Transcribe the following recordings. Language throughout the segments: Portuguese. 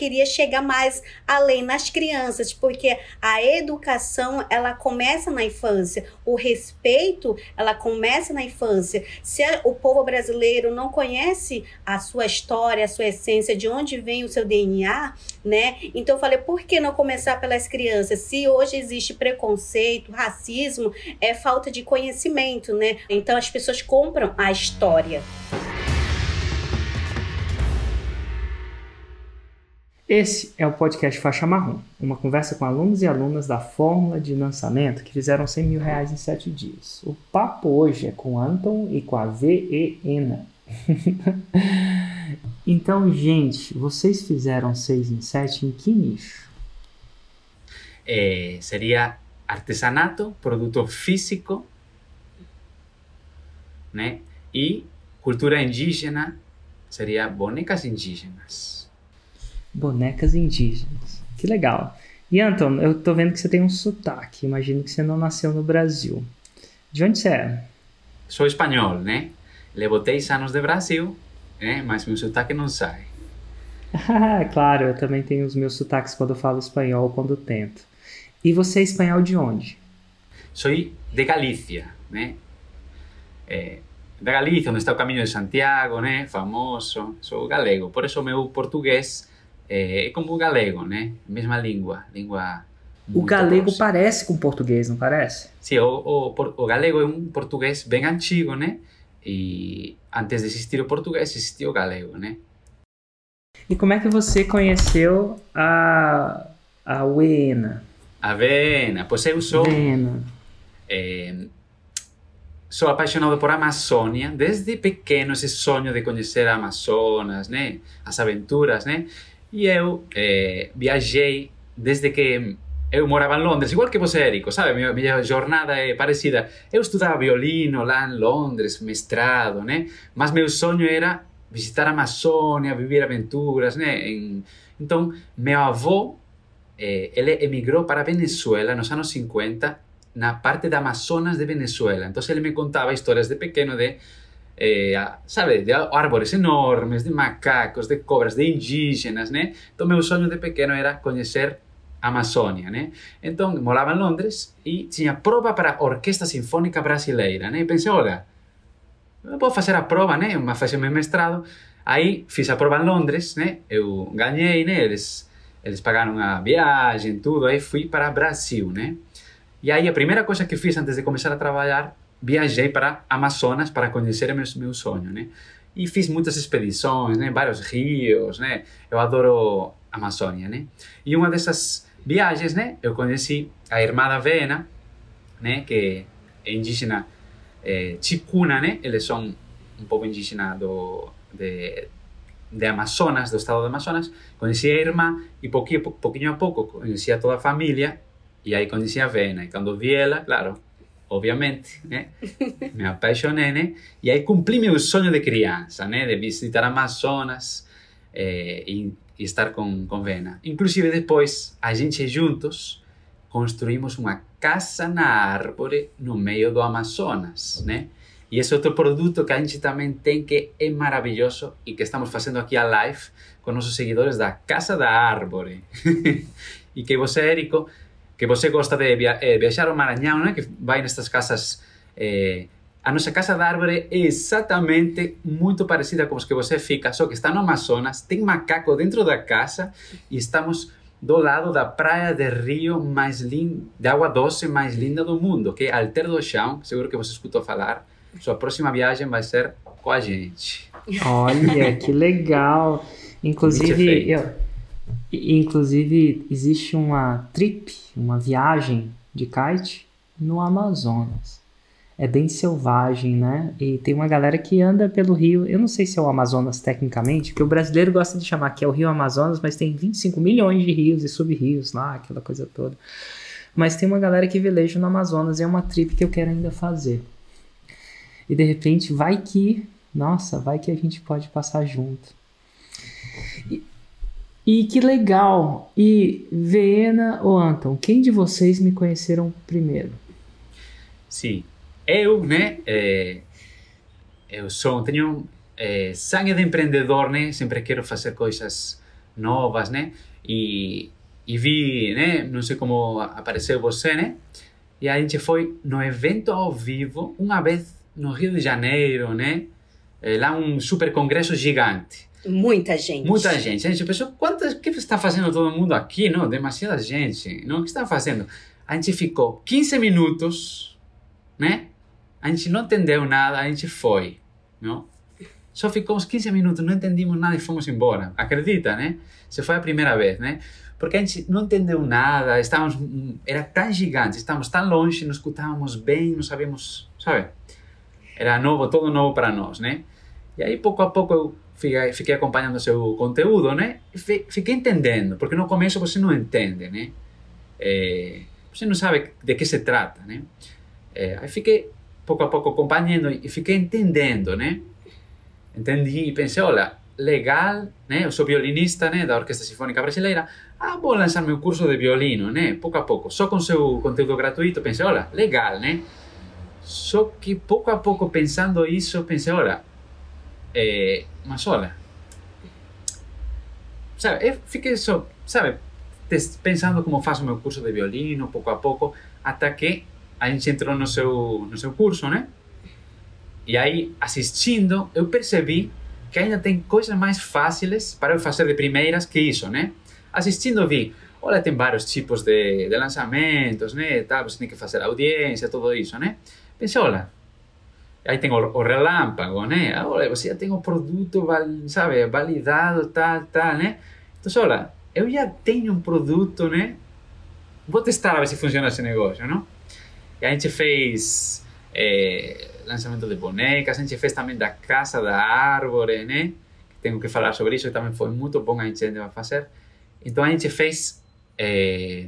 queria chegar mais além nas crianças, porque a educação ela começa na infância, o respeito ela começa na infância. Se o povo brasileiro não conhece a sua história, a sua essência, de onde vem o seu DNA, né? Então eu falei, por que não começar pelas crianças? Se hoje existe preconceito, racismo, é falta de conhecimento, né? Então as pessoas compram a história. Esse é o podcast Faixa Marrom, uma conversa com alunos e alunas da Fórmula de Lançamento que fizeram 100 mil reais em 7 dias. O papo hoje é com Anton e com a V.E.Ena. então, gente, vocês fizeram 6 em 7 em que nicho? Eh, seria artesanato, produto físico, né? E cultura indígena seria bonecas indígenas bonecas indígenas. Que legal. E Anton, eu tô vendo que você tem um sotaque. Imagino que você não nasceu no Brasil. De onde você é? Sou espanhol, né? Levo 10 anos de Brasil, né? Mas meu sotaque não sai. claro, eu também tenho os meus sotaques quando falo espanhol, quando tento. E você é espanhol de onde? Sou de Galícia, né? É, da Galícia, onde está o Caminho de Santiago, né? Famoso. Sou galego. Por isso meu português é, é como o galego, né? Mesma língua, língua. O galego parece com o português, não parece? Sim, o, o, o galego é um português bem antigo, né? E antes de existir o português, existiu o galego, né? E como é que você conheceu a, a Wena? A Vena, pois eu sou... Vena. É, sou apaixonado por Amazônia, desde pequeno esse sonho de conhecer a Amazonas, né? As aventuras, né? E eu é, viajei desde que eu morava em Londres, igual que você, Érico, sabe? Minha, minha jornada é parecida. Eu estudava violino lá em Londres, mestrado, né? Mas meu sonho era visitar a Amazônia, viver aventuras, né? Em... Então, meu avô, eh, ele emigrou para Venezuela nos anos 50, na parte da Amazonas de Venezuela. Então, ele me contava histórias de pequeno de eh, sabe, de árvores enormes, de macacos, de cobras, de indígenas, né? Então, meu sonho de pequeno era conhecer a Amazônia, né? Então, morava em Londres e tinha prova para a Orquestra Sinfônica Brasileira, né? E pensei, olha, eu vou fazer a prova, né? Uma fazer meu mestrado. Aí, fiz a prova em Londres, né? Eu ganhei, né? Eles, eles pagaram a viagem, tudo. Aí, fui para Brasil, né? E aí, a primeira coisa que fiz antes de começar a trabalhar viajei para Amazonas para conhecer meu, meu sonho, né? E fiz muitas expedições, né? Vários rios, né? Eu adoro Amazônia, né? E uma dessas viagens, né? Eu conheci a irmã da Vena, né? Que é indígena é, né? Eles são um povo indígena do, de, de Amazonas, do estado de Amazonas. Conheci a irmã e pouquinho, pouquinho a pouco conheci a toda a família e aí conheci a Vena. E quando vi ela, claro, obviamente, né? Me apaixonei, né? E aí cumpri meu sonho de criança, né? De visitar Amazonas eh, e, e, estar com, com Vena. Inclusive depois, a gente juntos construímos uma casa na árvore no meio do Amazonas, né? E esse outro produto que a gente também tem que é maravilhoso e que estamos fazendo aqui a live com nossos seguidores da Casa da Árvore. e que você, Érico, que você gosta de via eh, viajar ao Maranhão, né? que vai nestas casas. Eh, a nossa casa da árvore é exatamente muito parecida com os que você fica, só que está no Amazonas, tem macaco dentro da casa e estamos do lado da praia de rio mais linda, de água doce mais linda do mundo, que é Alter do Chão, seguro que você escutou falar. Sua próxima viagem vai ser com a gente. Olha, que legal! Inclusive, eu, Inclusive, existe uma trip, uma viagem de kite no Amazonas. É bem selvagem, né? E tem uma galera que anda pelo rio. Eu não sei se é o Amazonas tecnicamente, porque o brasileiro gosta de chamar que é o Rio Amazonas, mas tem 25 milhões de rios e sub-rios lá, aquela coisa toda. Mas tem uma galera que veleja no Amazonas e é uma trip que eu quero ainda fazer. E de repente, vai que, nossa, vai que a gente pode passar junto. E, e que legal! E Vena ou Anton, quem de vocês me conheceram primeiro? Sim, eu, né? É, eu sou, tenho é, sangue de empreendedor, né? Sempre quero fazer coisas novas, né? E, e vi, né? Não sei como apareceu você, né? E a gente foi no evento ao vivo, uma vez no Rio de Janeiro, né? É, lá um super congresso gigante. Muita gente. Muita gente. A gente pensou, quantas, o que está fazendo todo mundo aqui? Não, demasiada gente. Não, o que está fazendo? A gente ficou 15 minutos, né? A gente não entendeu nada, a gente foi, não? Só ficamos 15 minutos, não entendimos nada e fomos embora. Acredita, né? Se foi a primeira vez, né? Porque a gente não entendeu nada, estávamos, era tão gigante, estávamos tão longe, não escutávamos bem, não sabíamos, sabe? Era novo, todo novo para nós, né? E aí, pouco a pouco, eu fiquei, fiquei acompanhando o seu conteúdo, né? Fiquei entendendo, porque no começo você não entende, né? É, você não sabe de que se trata, né? É, aí fiquei pouco a pouco acompanhando e fiquei entendendo, né? Entendi e pensei, olha, legal, né? Eu sou violinista, né, da Orquestra Sinfônica Brasileira. Ah, vou lançar meu curso de violino, né? Pouco a pouco, só com seu conteúdo gratuito, pensei, olha, legal, né? Só que pouco a pouco pensando isso, pensei, olha, é, mas olha, sabe, eu fiquei só, sabe, pensando como faço meu curso de violino, pouco a pouco, até que a gente entrou no seu, no seu curso, né? E aí, assistindo, eu percebi que ainda tem coisas mais fáceis para eu fazer de primeiras que isso, né? Assistindo, vi, olha, tem vários tipos de, de lançamentos, né? Tá, você tem que fazer audiência, tudo isso, né? Pensei, olha, aí tem o, o relâmpago, né? Olha, você já tem o produto, sabe, validado, tal, tal, né? Então, olha, eu já tenho um produto, né? Vou testar a ver se funciona esse negócio, não? E a gente fez é, lançamento de bonecas, a gente fez também da Casa da Árvore, né? Tenho que falar sobre isso, também foi muito bom, a gente vai fazer. Então a gente fez é,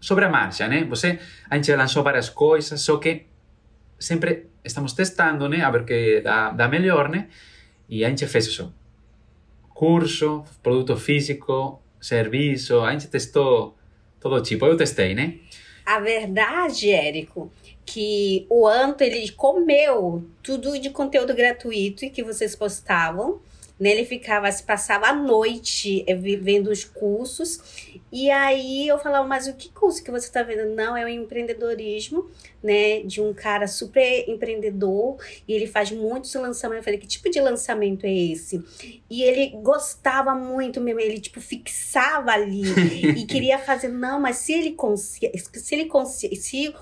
sobre a marcha, né? Você, a gente lançou várias coisas, só que sempre estamos testando, né? A ver que dá, dá melhor, né? E a gente fez isso. Curso, produto físico, serviço, a gente testou todo tipo. Eu testei, né? A verdade, Érico, que o Anto ele comeu tudo de conteúdo gratuito que vocês postavam. Né? Ele ficava, se passava a noite eh, vendo os cursos. E aí eu falava, mas o que curso que você está vendo? Não, é o empreendedorismo, né? De um cara super empreendedor. E ele faz muitos lançamentos. Eu falei, que tipo de lançamento é esse? E ele gostava muito mesmo. Ele, tipo, fixava ali. e queria fazer, não, mas se ele conseguir, se ele conseguir, se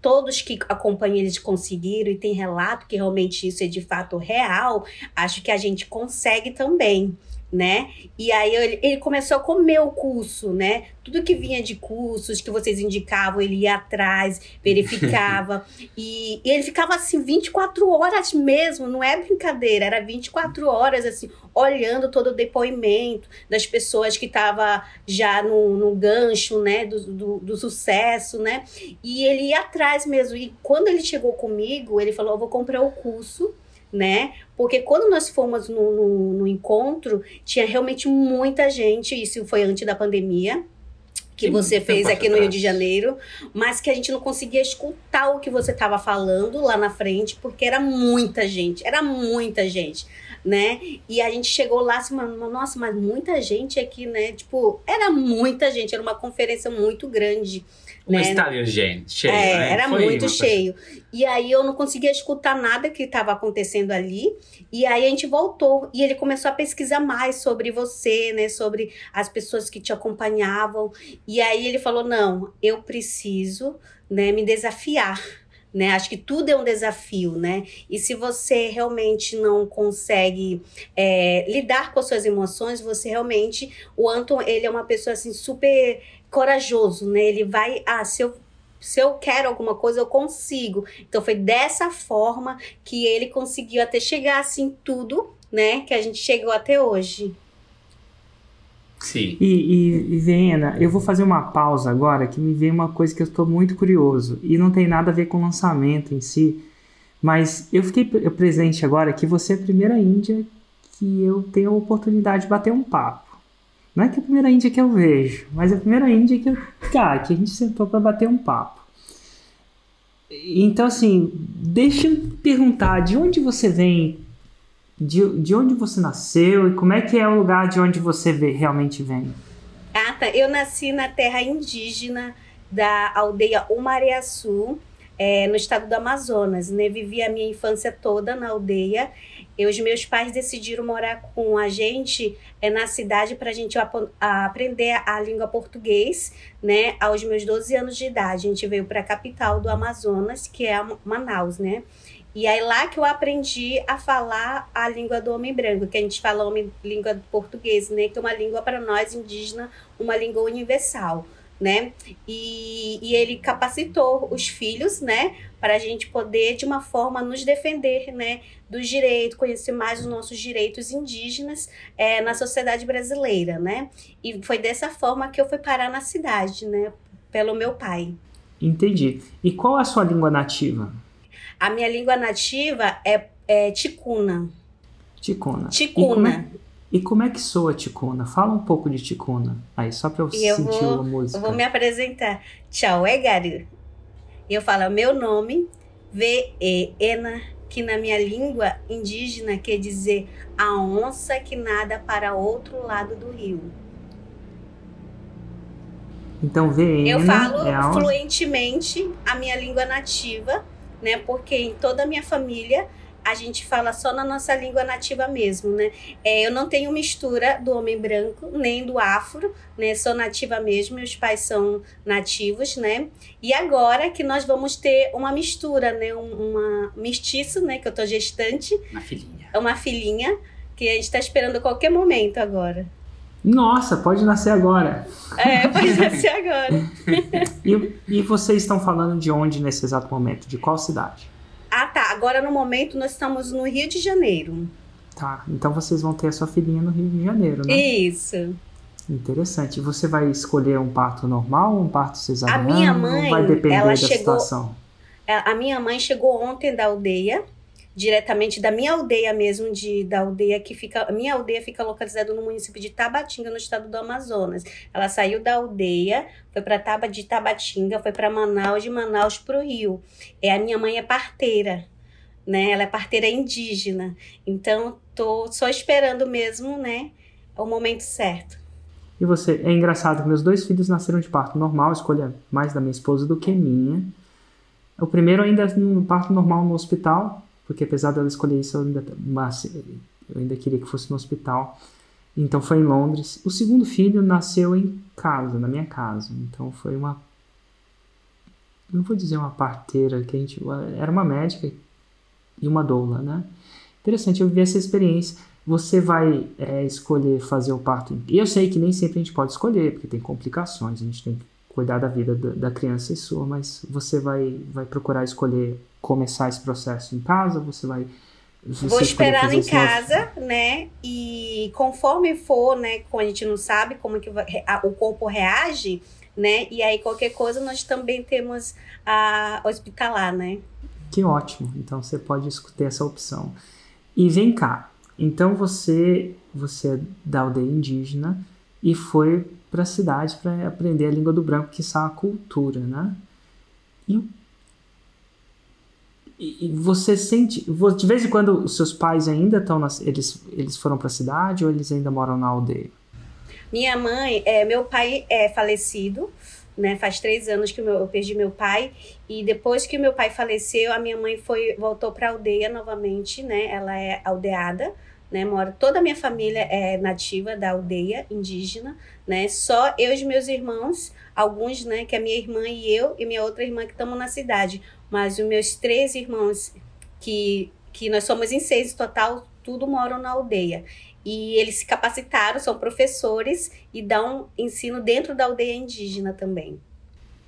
todos que acompanham eles conseguiram e tem relato que realmente isso é de fato real, acho que a gente consegue também né? E aí ele, ele, começou a comer o curso, né? Tudo que vinha de cursos que vocês indicavam, ele ia atrás, verificava. e, e, ele ficava assim 24 horas mesmo, não é brincadeira, era 24 horas assim, olhando todo o depoimento das pessoas que estavam já no, no gancho, né? Do, do, do, sucesso, né? E ele ia atrás mesmo. E quando ele chegou comigo, ele falou: Eu vou comprar o curso né? Porque quando nós fomos no, no, no, encontro, tinha realmente muita gente, isso foi antes da pandemia, que Sim, você fez aqui no Rio de Janeiro, mas que a gente não conseguia escutar o que você estava falando lá na frente, porque era muita gente, era muita gente, né? E a gente chegou lá assim, nossa, mas muita gente aqui, né? Tipo, era muita gente, era uma conferência muito grande. Um né? estádio gente, cheio, é, né? Era Foi muito cheio. E aí eu não conseguia escutar nada que estava acontecendo ali. E aí a gente voltou e ele começou a pesquisar mais sobre você, né? Sobre as pessoas que te acompanhavam. E aí ele falou: não, eu preciso né, me desafiar. Né? Acho que tudo é um desafio, né? E se você realmente não consegue é, lidar com as suas emoções, você realmente, o Anton, ele é uma pessoa assim super corajoso, né? Ele vai, ah, se eu se eu quero alguma coisa, eu consigo. Então foi dessa forma que ele conseguiu até chegar assim tudo, né? Que a gente chegou até hoje. Sim. E, e, e Viena, eu vou fazer uma pausa agora que me veio uma coisa que eu estou muito curioso. E não tem nada a ver com o lançamento em si. Mas eu fiquei presente agora que você é a primeira índia que eu tenho a oportunidade de bater um papo. Não é que é a primeira Índia que eu vejo, mas é a primeira Índia que, eu, cara, que a gente sentou para bater um papo. Então, assim, deixa eu perguntar, de onde você vem de, de onde você nasceu e como é que é o lugar de onde você vê, realmente vem. Ah, tá. Eu nasci na terra indígena da aldeia Umariaçu, é, no estado do Amazonas. Né? Vivi a minha infância toda na aldeia. E os meus pais decidiram morar com a gente é, na cidade para a gente ap aprender a língua português, né? Aos meus 12 anos de idade. A gente veio para a capital do Amazonas, que é Manaus, né? E aí lá que eu aprendi a falar a língua do homem branco, que a gente fala homem, língua português, né? Que é uma língua para nós indígenas, uma língua universal né? E, e ele capacitou os filhos, né? Para a gente poder, de uma forma, nos defender, né? Dos direitos, conhecer mais os nossos direitos indígenas é, na sociedade brasileira, né? E foi dessa forma que eu fui parar na cidade, né? Pelo meu pai. Entendi. E qual é a sua língua nativa? A minha língua nativa é, é ticuna. Ticuna. Ticuna. E como é que soa Ticuna? Fala um pouco de Ticuna. Aí, só para eu, sentir vou, a música. Eu vou me apresentar. Tchau, é Gary. Eu falo meu nome, V-E-Ena, que na minha língua indígena quer dizer a onça que nada para outro lado do rio. Então, V-E-N Eu falo é a fluentemente a minha língua nativa, né? Porque em toda a minha família a gente fala só na nossa língua nativa mesmo, né? É, eu não tenho mistura do homem branco, nem do afro, né? Sou nativa mesmo, meus pais são nativos, né? E agora que nós vamos ter uma mistura, né? Um, uma mestiço, né? Que eu tô gestante. Uma filhinha. É uma filhinha que a gente está esperando a qualquer momento agora. Nossa, pode nascer agora. É, pode nascer agora. e, e vocês estão falando de onde nesse exato momento? De qual cidade? Ah, tá. Agora no momento nós estamos no Rio de Janeiro. Tá. Então vocês vão ter a sua filhinha no Rio de Janeiro, né? Isso. Interessante. Você vai escolher um parto normal ou um parto cesariano? A minha mãe, vai depender ela da chegou, situação? É, a minha mãe chegou ontem da aldeia diretamente da minha aldeia mesmo, de, da aldeia que fica. A minha aldeia fica localizada no município de Tabatinga, no estado do Amazonas. Ela saiu da aldeia, foi para Taba de Tabatinga, foi para Manaus, de Manaus para o Rio. É, a minha mãe é parteira. Né? Ela é parteira indígena. Então, tô só esperando mesmo, né, o momento certo. E você, é engraçado, meus dois filhos nasceram de parto normal, escolha mais da minha esposa do que minha. O primeiro ainda no parto normal no hospital, porque apesar dela escolher isso, eu ainda, mas, eu ainda queria que fosse no hospital. Então foi em Londres. O segundo filho nasceu em casa, na minha casa. Então foi uma. Não vou dizer uma parteira, que a gente. Era uma médica e uma doula, né? Interessante, eu vivi essa experiência. Você vai é, escolher fazer o parto. E eu sei que nem sempre a gente pode escolher, porque tem complicações, a gente tem que cuidar da vida da, criança e sua, mas você vai, vai procurar escolher começar esse processo em casa? Você vai. Você Vou esperar em casa, né? E conforme for, né? Como a gente não sabe como que o corpo reage, né? E aí qualquer coisa nós também temos a hospitalar, né? Que ótimo. Então você pode ter essa opção. E vem cá. Então você você é da aldeia indígena e foi para a cidade para aprender a língua do branco, que é a cultura, né? E e, você sente, de vez em quando os seus pais ainda estão, eles, eles foram para a cidade ou eles ainda moram na aldeia? Minha mãe, é, meu pai é falecido, né? Faz três anos que eu perdi meu pai e depois que meu pai faleceu, a minha mãe foi voltou para a aldeia novamente, né? Ela é aldeada, né? Mora toda a minha família é nativa da aldeia indígena, né? Só eu e meus irmãos, alguns, né? Que é minha irmã e eu e minha outra irmã que estamos na cidade mas os meus três irmãos, que, que nós somos em seis total, tudo moram na aldeia. E eles se capacitaram, são professores e dão ensino dentro da aldeia indígena também.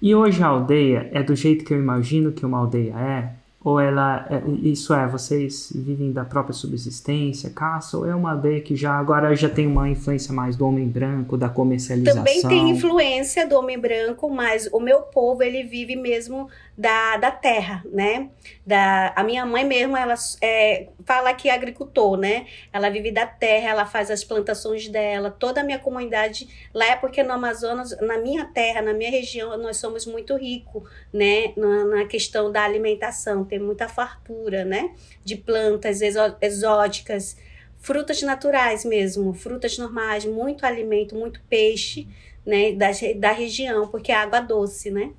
E hoje a aldeia é do jeito que eu imagino que uma aldeia é? Ou ela, é, isso é, vocês vivem da própria subsistência, caça, ou é uma aldeia que já agora já tem uma influência mais do homem branco, da comercialização? Também tem influência do homem branco, mas o meu povo, ele vive mesmo da, da terra, né? Da, a minha mãe mesmo, ela é, fala que é agricultor, né? Ela vive da terra, ela faz as plantações dela, toda a minha comunidade lá é porque no Amazonas, na minha terra, na minha região, nós somos muito ricos, né? Na, na questão da alimentação tem muita fartura, né? De plantas exóticas, frutas naturais mesmo, frutas normais, muito alimento, muito peixe, né? Da, da região, porque é água doce, né?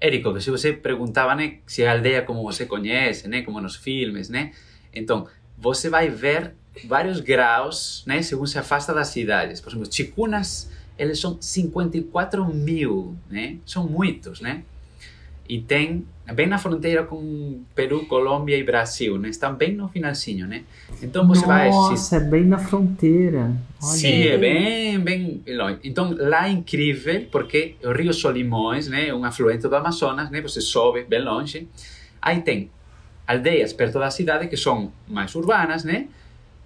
Érico, se você perguntava, né, se é a aldeia como você conhece, né, como nos filmes, né? Então, você vai ver vários graus, né, segundo se afasta das cidades. Por exemplo, Chicunas, eles são 54 mil, né? São muitos, né? E tem bem na fronteira com Peru, Colômbia e Brasil, né? Estão bem no finalzinho, né? Então você Nossa, vai... Nossa, é bem na fronteira. Olha. Sim, é bem, bem longe. Então lá é incrível, porque o Rio Solimões, né? Um afluente do Amazonas, né? Você sobe bem longe. Aí tem aldeias perto da cidade que são mais urbanas, né?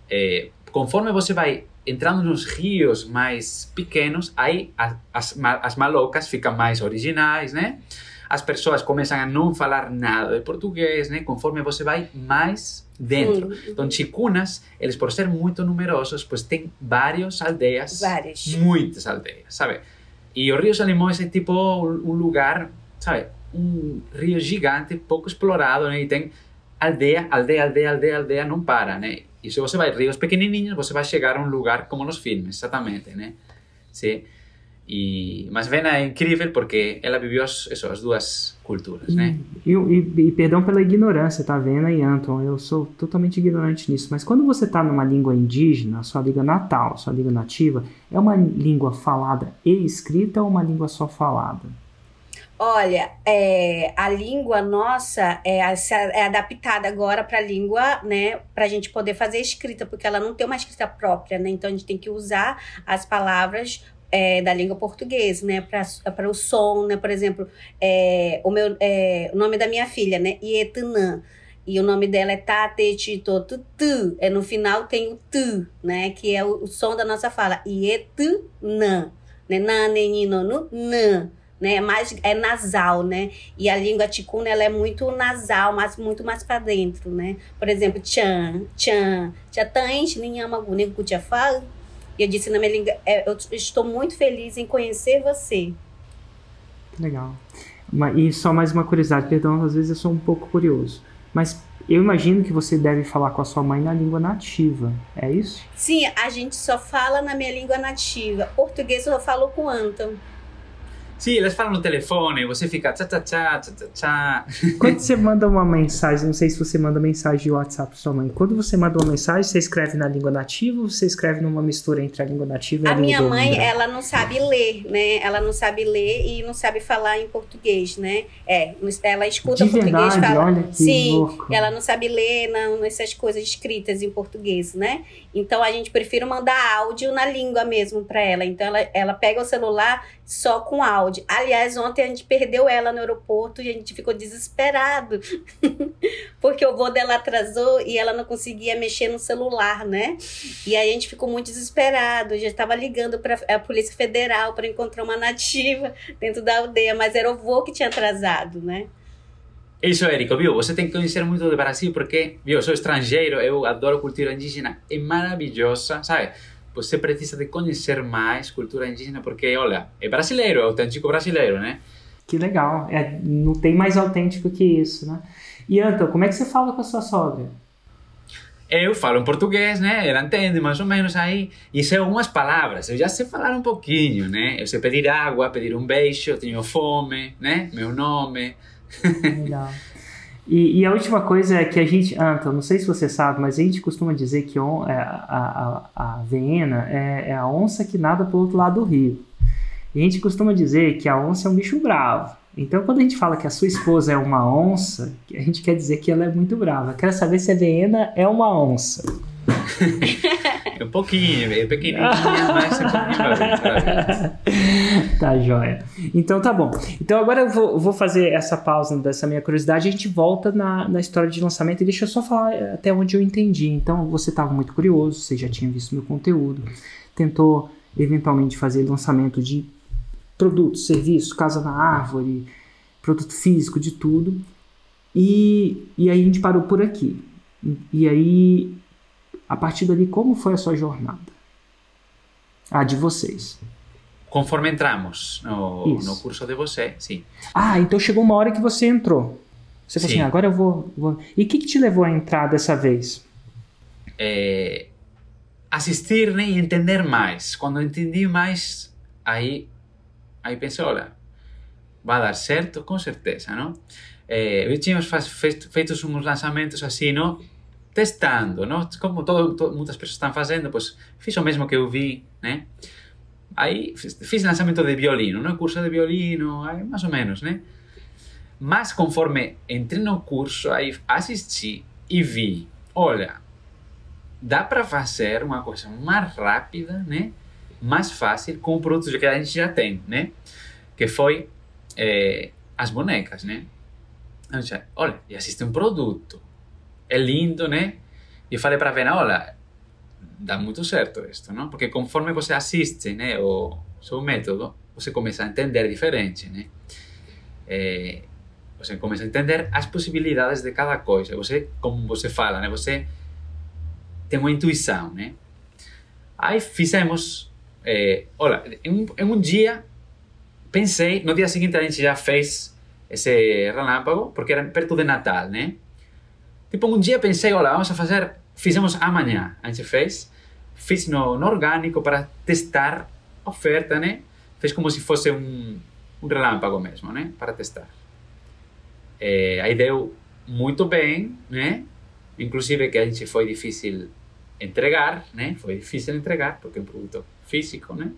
É, conforme você vai entrando nos rios mais pequenos, aí as, as, as malocas ficam mais originais, né? As pessoas começam a não falar nada de português, né? Conforme você vai mais dentro. Sim. Então, chicunas, eles por ser muito numerosos, pois tem várias aldeias. Várias. Muitas aldeias, sabe? E o Rio Salimões é tipo um lugar, sabe? Um rio gigante, pouco explorado, né? E tem aldeia, aldeia, aldeia, aldeia, aldeia, não para, né? E se você vai rios pequenininhos, você vai chegar a um lugar como nos filmes, exatamente, né? Sim. E, mas Vena é incrível porque ela viveu as, isso, as duas culturas, né? E, e, e, perdão pela ignorância, tá, Vena e Anton? Eu sou totalmente ignorante nisso. Mas quando você está numa língua indígena, sua língua natal, sua língua nativa, é uma língua falada e escrita ou uma língua só falada? Olha, é, a língua nossa é, é adaptada agora para a língua, né? Para a gente poder fazer escrita, porque ela não tem uma escrita própria, né? Então a gente tem que usar as palavras é, da língua portuguesa, né? Para o som, né? Por exemplo, é, o, meu, é, o nome da minha filha, né? Ietanã. E o nome dela é Tatetito Tu. É, no final tem o tu, né? Que é o, o som da nossa fala. Ietanã. Né? Na, nenino, no, nã né? É mais é nasal, né? E a língua ticuna ela é muito nasal, mas muito mais para dentro, né? Por exemplo, tchan, tchan, tchatães, ninhamagu, nego fala. E eu disse na minha língua, é, eu estou muito feliz em conhecer você. Legal. E só mais uma curiosidade, perdão, às vezes eu sou um pouco curioso. Mas eu imagino que você deve falar com a sua mãe na língua nativa, é isso? Sim, a gente só fala na minha língua nativa. Português eu falo com Anton. Sim, eles falam no telefone, você fica tchá tchá tchá tchá tchá. Quando você manda uma mensagem, não sei se você manda mensagem de WhatsApp para sua mãe. Quando você manda uma mensagem, você escreve na língua nativa ou você escreve numa mistura entre a língua nativa e a, a língua A minha mãe, ela não sabe ler, né? Ela não sabe ler e não sabe falar em português, né? É, ela escuta de português verdade, fala. Olha que Sim, louco. ela não sabe ler não, essas coisas escritas em português, né? Então a gente prefere mandar áudio na língua mesmo para ela. Então ela, ela pega o celular só com áudio. Aliás, ontem a gente perdeu ela no aeroporto e a gente ficou desesperado. Porque o voo dela atrasou e ela não conseguia mexer no celular, né? E aí a gente ficou muito desesperado. Já estava ligando para a Polícia Federal para encontrar uma nativa dentro da aldeia, mas era o voo que tinha atrasado, né? Isso, Érico, viu? Você tem que conhecer muito do Brasil porque, viu, eu sou estrangeiro, eu adoro cultura indígena, é maravilhosa, sabe? Você precisa de conhecer mais cultura indígena, porque, olha, é brasileiro, é autêntico brasileiro, né? Que legal. É, não tem mais autêntico que isso, né? E Anton, como é que você fala com a sua sogra? Eu falo em português, né? Ela entende mais ou menos aí. E sei algumas palavras. Eu já sei falar um pouquinho, né? Eu sei pedir água, pedir um beijo, eu tenho fome, né? Meu nome. Legal. E, e, a última coisa é que a gente, Anton, não sei se você sabe, mas a gente costuma dizer que on, é, a, a, a Viena é, é, a onça que nada pro outro lado do rio. E a gente costuma dizer que a onça é um bicho bravo. Então, quando a gente fala que a sua esposa é uma onça, a gente quer dizer que ela é muito brava. Quero saber se a Viena é uma onça. É um pouquinho, é pequenininha, mas é um pouquinho Tá joia. Então tá bom. Então agora eu vou, vou, fazer essa pausa dessa minha curiosidade e a gente volta na, na história de lançamento. E deixa eu só falar até onde eu entendi. Então você estava muito curioso, você já tinha visto meu conteúdo, tentou eventualmente fazer lançamento de produtos, serviços, casa na árvore, produto físico, de tudo. E, e aí a gente parou por aqui. E aí a partir dali, como foi a sua jornada? A de vocês. Conforme entramos no, no curso de você, sim. Ah, então chegou uma hora que você entrou. Você falou assim, agora eu vou, vou... E o que, que te levou a entrar dessa vez? É, assistir né, e entender mais. Quando eu entendi mais, aí, aí pensei, olha, vai dar certo, com certeza, não? É, eu feito, feito uns lançamentos assim, não? Testando, não? Como todo, todo, muitas pessoas estão fazendo, pois fiz o mesmo que eu vi, né? Aí fiz, lançamento de violino, não? Curso de violino, mais ou menos, né? Mas conforme entrei no curso, aí assisti e vi, olha, dá para fazer uma coisa mais rápida, né? Mais fácil com o produto que a gente já tem, né? Que foi é, as bonecas, né? Olha, e assiste um produto, é lindo, né? E eu falei para a Vena, olha, dá muito certo isso, não? Porque conforme você assiste, né, o seu método, você começa a entender diferente, né? É, você começa a entender as possibilidades de cada coisa. Você, como você fala, né? Você tem uma intuição, né? Aí fizemos, é, olha, em um, em um dia pensei, no dia seguinte a gente já fez esse relâmpago, porque era perto de Natal, né? Tipo, um dia pensei, olha, vamos a fazer, fizemos amanhã, a gente fez, fiz no, no orgânico para testar a oferta, né? Fez como se fosse um, um relâmpago mesmo, né? Para testar. É, aí deu muito bem, né? Inclusive que a gente foi difícil entregar, né? Foi difícil entregar porque é um produto físico, né?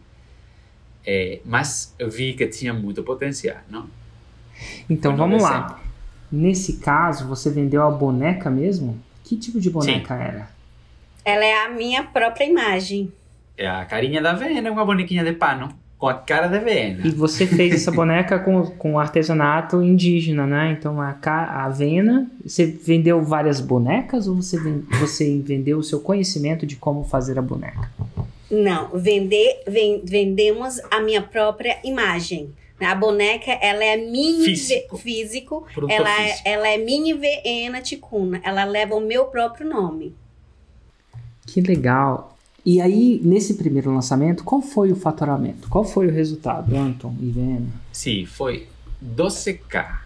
É, mas eu vi que tinha muito potencial, não? Então vamos lá. Nesse caso, você vendeu a boneca mesmo? Que tipo de boneca Sim. era? Ela é a minha própria imagem. É a carinha da Vena, uma bonequinha de pano com a cara de Vena. E você fez essa boneca com, com artesanato indígena, né? Então a, a Vena, você vendeu várias bonecas ou você, você vendeu o seu conhecimento de como fazer a boneca? Não, vender, vendemos a minha própria imagem. A boneca, ela é mini físico, físico ela, é, físico. É, ela é mini Vena Ticuna, ela leva o meu próprio nome. Que legal. E aí, nesse primeiro lançamento, qual foi o faturamento? Qual foi o resultado, Anton e Vena? Sim, foi 12k.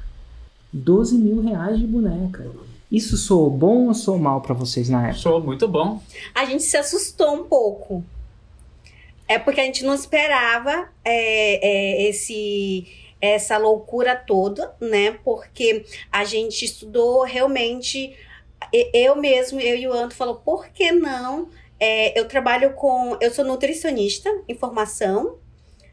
12 mil reais de boneca. Isso soou bom ou soou mal para vocês na época? Soou muito bom. A gente se assustou um pouco. É porque a gente não esperava é, é, esse essa loucura toda, né? Porque a gente estudou realmente. Eu mesmo, eu e o Anto falou, por que não é, eu trabalho com. Eu sou nutricionista em formação,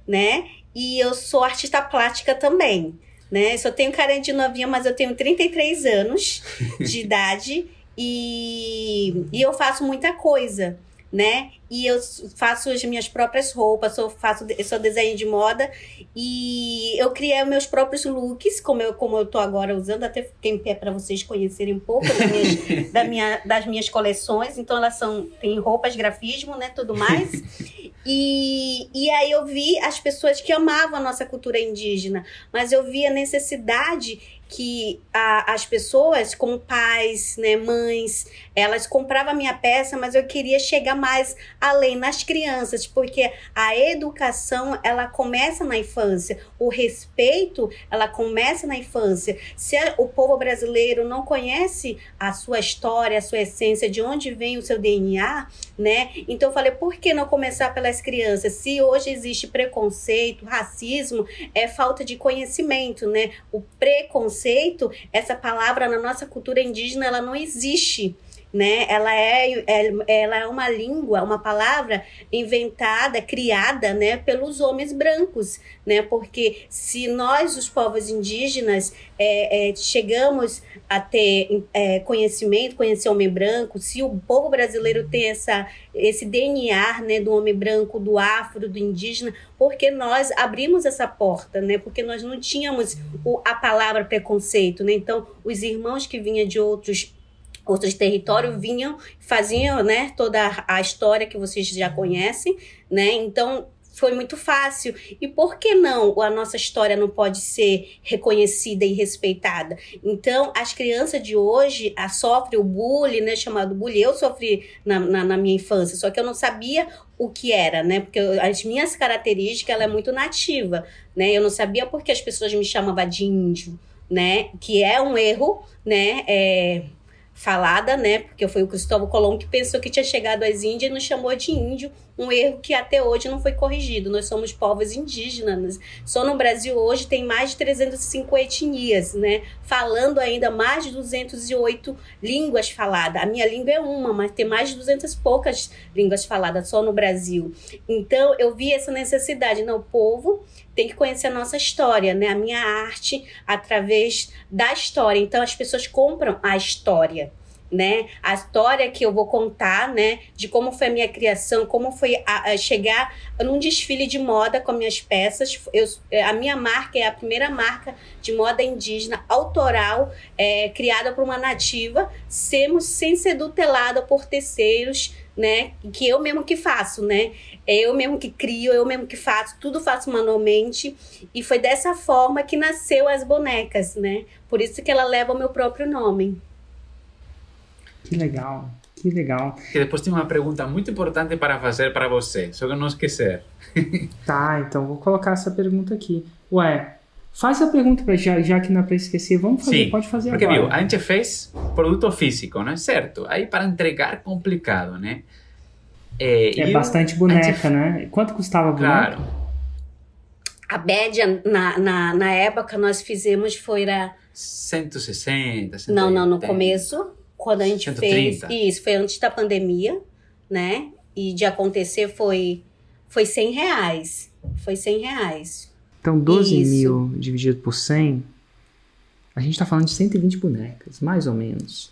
né? E eu sou artista plástica também. Né? Eu só tenho cara de novinha, mas eu tenho 33 anos de idade e, e eu faço muita coisa né? E eu faço as minhas próprias roupas, eu faço eu sou desenho de moda e eu criei meus próprios looks, como eu como eu tô agora usando, até fiquei em pé para vocês conhecerem um pouco das minhas, da minha, das minhas coleções. Então elas são tem roupas, grafismo, né, tudo mais. E, e aí eu vi as pessoas que amavam a nossa cultura indígena, mas eu vi a necessidade que a, as pessoas, como pais, né, mães, elas compravam a minha peça, mas eu queria chegar mais além nas crianças, porque a educação ela começa na infância, o respeito ela começa na infância. Se o povo brasileiro não conhece a sua história, a sua essência, de onde vem o seu DNA, né? Então eu falei, por que não começar pelas crianças? Se hoje existe preconceito, racismo, é falta de conhecimento, né? O preconceito, essa palavra na nossa cultura indígena, ela não existe né? Ela é, é, ela é uma língua, uma palavra inventada, criada, né, pelos homens brancos, né? Porque se nós, os povos indígenas, é, é, chegamos a ter é, conhecimento, conhecer homem branco, se o povo brasileiro tem essa, esse DNA, né, do homem branco, do afro, do indígena, porque nós abrimos essa porta, né? Porque nós não tínhamos o, a palavra preconceito, né? Então, os irmãos que vinham de outros outros territórios vinham, faziam, né, toda a história que vocês já conhecem, né? Então foi muito fácil. E por que não a nossa história não pode ser reconhecida e respeitada? Então, as crianças de hoje a, sofrem o bullying, né, chamado bullying. Eu sofri na, na, na, minha infância, só que eu não sabia o que era, né? Porque eu, as minhas características, ela é muito nativa, né? Eu não sabia porque as pessoas me chamavam de índio, né? Que é um erro, né? É, falada, né? Porque foi o Cristóvão Colombo que pensou que tinha chegado às Índias e nos chamou de índio, um erro que até hoje não foi corrigido. Nós somos povos indígenas. Só no Brasil hoje tem mais de 305 etnias, né? Falando ainda mais de 208 línguas faladas. A minha língua é uma, mas tem mais de 200 poucas línguas faladas só no Brasil. Então eu vi essa necessidade, não, povo tem que conhecer a nossa história, né? A minha arte através da história. Então as pessoas compram a história né? A história que eu vou contar, né? De como foi a minha criação, como foi a, a chegar num desfile de moda com minhas peças. Eu, a minha marca é a primeira marca de moda indígena autoral é, criada por uma nativa, semos sem ser tutelada por terceiros, né? Que eu mesmo que faço, né? É eu mesmo que crio, eu mesmo que faço, tudo faço manualmente. E foi dessa forma que nasceu as bonecas, né? Por isso que ela leva o meu próprio nome. Que legal, que legal. E depois tem uma pergunta muito importante para fazer para você, só que não esquecer. tá, então vou colocar essa pergunta aqui. Ué, faz a pergunta para já, já que não é para esquecer. Vamos fazer, Sim, pode fazer porque, agora. viu, a gente fez produto físico, né? Certo. Aí para entregar complicado, né? É, é bastante boneca, gente... né? Quanto custava a boneca? Claro. A média, na, na, na época, nós fizemos foi... Era... 160, 180. Não, não, no começo quando a gente 130. fez. Isso, foi antes da pandemia, né? E de acontecer foi, foi 100 reais. Foi 100 reais. Então, 12 Isso. mil dividido por 100, a gente tá falando de 120 bonecas, mais ou menos.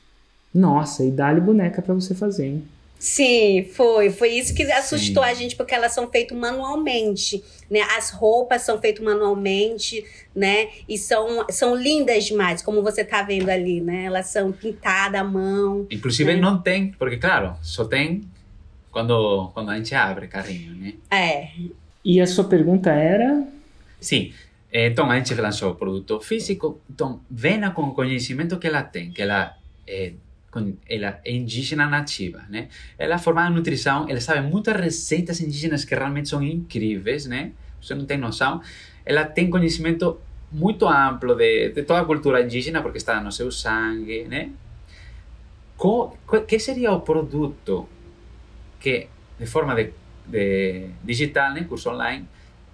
Nossa, e dá-lhe boneca para você fazer, hein? Sim, foi. Foi isso que assustou Sim. a gente, porque elas são feitas manualmente, né? As roupas são feitas manualmente, né? E são, são lindas demais, como você tá vendo ali, né? Elas são pintadas à mão. Inclusive né? não tem, porque claro, só tem quando, quando a gente abre carrinho, né? É. E a sua pergunta era? Sim. Então, a gente lançou o produto físico. Então, venha com o conhecimento que ela tem, que ela é, ela é indígena nativa, né? Ela é formada em nutrição, ela sabe muitas receitas indígenas que realmente são incríveis, né? Você não tem noção. Ela tem conhecimento muito amplo de, de toda a cultura indígena, porque está no seu sangue, né? Qual, que seria o produto que, de forma de, de digital, né, curso online,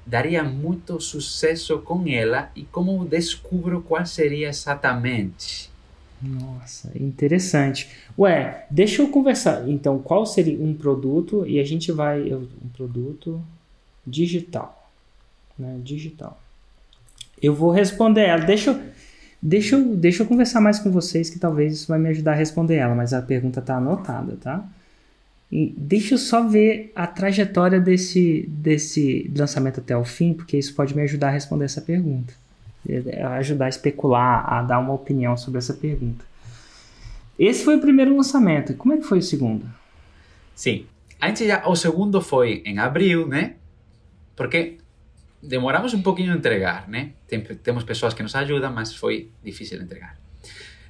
daria muito sucesso com ela e como descubro qual seria exatamente? Nossa, interessante. Ué, deixa eu conversar. Então, qual seria um produto? E a gente vai. Um produto digital. Né? Digital. Eu vou responder ela. Deixa eu, deixa, eu, deixa eu conversar mais com vocês, que talvez isso vai me ajudar a responder ela, mas a pergunta está anotada, tá? E deixa eu só ver a trajetória desse, desse lançamento até o fim, porque isso pode me ajudar a responder essa pergunta ajudar a especular, a dar uma opinião sobre essa pergunta. Esse foi o primeiro lançamento. Como é que foi o segundo? Sim. Antes já, o segundo foi em abril, né? Porque demoramos um pouquinho a entregar, né? Tem, temos pessoas que nos ajudam, mas foi difícil entregar.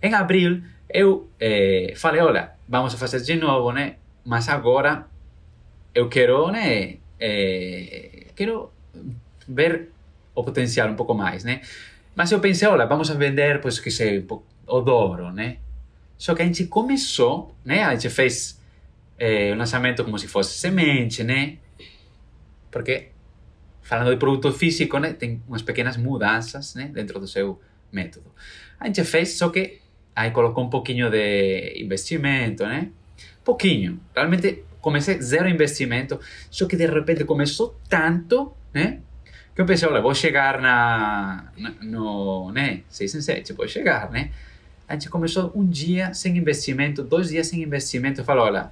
Em abril, eu eh, falei, olha, vamos fazer de novo, né? Mas agora eu quero, né? Eh, quero ver o potencial um pouco mais, né? Mas eu pensei, olha, vamos vender, pois que sei, o dobro, né? Só que a gente começou, né? A gente fez é, o lançamento como se fosse semente, né? Porque, falando de produto físico, né? Tem umas pequenas mudanças, né? Dentro do seu método. A gente fez, só que aí colocou um pouquinho de investimento, né? Pouquinho. Realmente comecei zero investimento, só que de repente começou tanto, né? que eu pensei, olha, vou chegar na, na no, né, 6 em 7, vou chegar, né? A gente começou um dia sem investimento, dois dias sem investimento, eu falo, olha,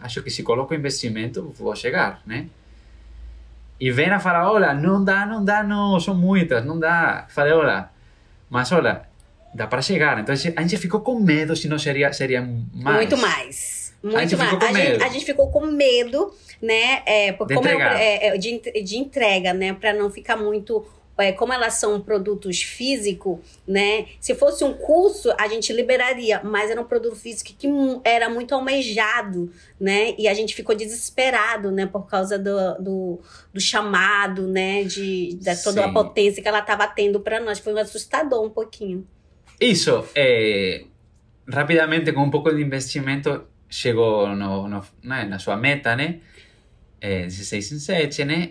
acho que se coloco investimento, vou chegar, né? E vem a falar, olha, não dá, não dá, não, são muitas, não dá. Falei, olha, mas olha, dá para chegar. Então a gente ficou com medo, se não seria, seria mais. Muito mais. Muito a gente mais. Ficou com a, medo. Gente, a gente ficou com medo né? É, de, como é, é, de, de entrega, né? Para não ficar muito é, como elas são produtos físicos, né? Se fosse um curso, a gente liberaria, mas era um produto físico que era muito almejado, né? E a gente ficou desesperado, né? Por causa do, do, do chamado, né? De, de toda Sim. a potência que ela estava tendo para nós. Foi um assustador um pouquinho. Isso, é, rapidamente, com um pouco de investimento, chegou no, no, né, na sua meta, né? É, 16 em 7, né?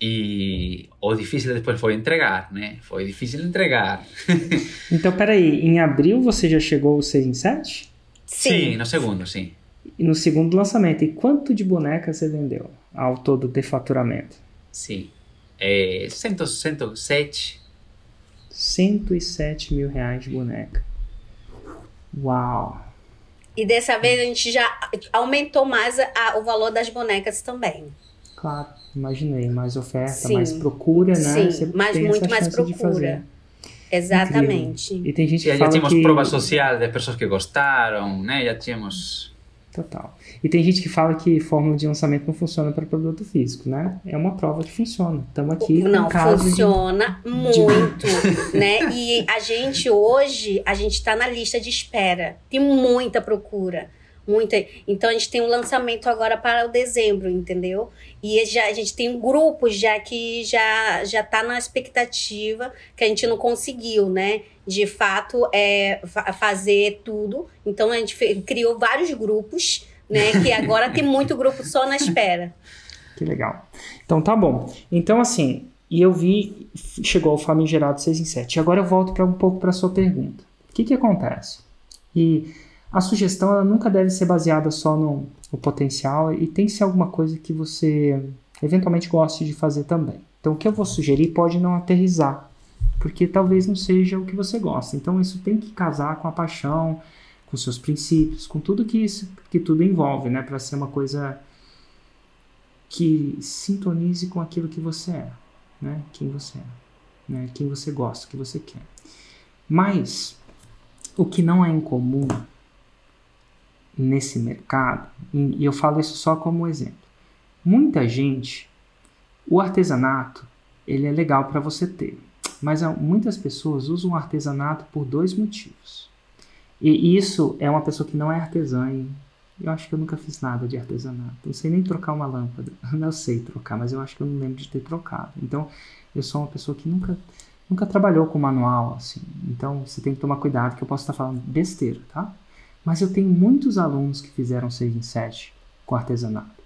E o difícil depois foi entregar, né? Foi difícil entregar. então, peraí, em abril você já chegou ao 6 em 7? Sim. sim, no segundo, sim. E no segundo lançamento. E quanto de boneca você vendeu ao todo de faturamento? Sim. É, 100, 107. 107 mil reais de boneca. Uau! E dessa vez a gente já aumentou mais a, o valor das bonecas também. Claro, imaginei. Mais oferta, Sim. mais procura, né? Sim, mas muito mais procura. Exatamente. Incrível. E tem gente que já, fala já tínhamos que... prova social de pessoas que gostaram, né? Já tínhamos Total. E tem gente que fala que fórmula de lançamento não funciona para produto físico, né? É uma prova que funciona. Estamos aqui Não, funciona de... muito, de... né? E a gente hoje, a gente está na lista de espera. Tem muita procura. Muita. Então a gente tem um lançamento agora para o dezembro, entendeu? E já, a gente tem grupos já que já já tá na expectativa que a gente não conseguiu, né? De fato, é fazer tudo. Então a gente criou vários grupos, né? Que agora tem muito grupo só na espera. Que legal. Então tá bom. Então assim, e eu vi chegou ao famigerado 6 em 7. Agora eu volto para um pouco para sua pergunta. O que que acontece? E a sugestão ela nunca deve ser baseada só no, no potencial e tem que ser alguma coisa que você eventualmente goste de fazer também. Então, o que eu vou sugerir pode não aterrizar, porque talvez não seja o que você gosta. Então, isso tem que casar com a paixão, com seus princípios, com tudo que isso que tudo envolve, né, para ser uma coisa que sintonize com aquilo que você é, né, quem você é, né, quem você gosta, o que você quer. Mas o que não é incomum nesse mercado, e eu falo isso só como exemplo. Muita gente, o artesanato, ele é legal para você ter, mas muitas pessoas usam o artesanato por dois motivos. E isso é uma pessoa que não é artesã e eu acho que eu nunca fiz nada de artesanato. Não sei nem trocar uma lâmpada. Não sei trocar, mas eu acho que eu não lembro de ter trocado. Então, eu sou uma pessoa que nunca nunca trabalhou com manual assim. Então, você tem que tomar cuidado que eu posso estar falando besteira, tá? Mas eu tenho muitos alunos que fizeram 6 em 7 com artesanato.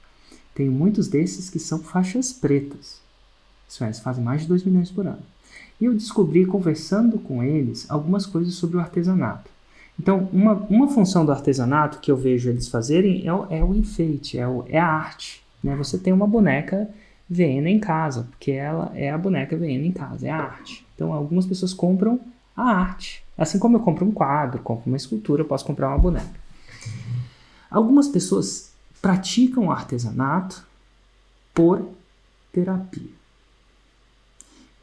Tenho muitos desses que são faixas pretas. Isso é, eles fazem mais de 2 milhões por ano. E eu descobri, conversando com eles, algumas coisas sobre o artesanato. Então, uma, uma função do artesanato que eu vejo eles fazerem é o, é o enfeite, é, o, é a arte. Né? Você tem uma boneca vendo em casa, porque ela é a boneca vendo em casa, é a arte. Então, algumas pessoas compram a arte. Assim como eu compro um quadro, compro uma escultura, eu posso comprar uma boneca. Algumas pessoas praticam artesanato por terapia.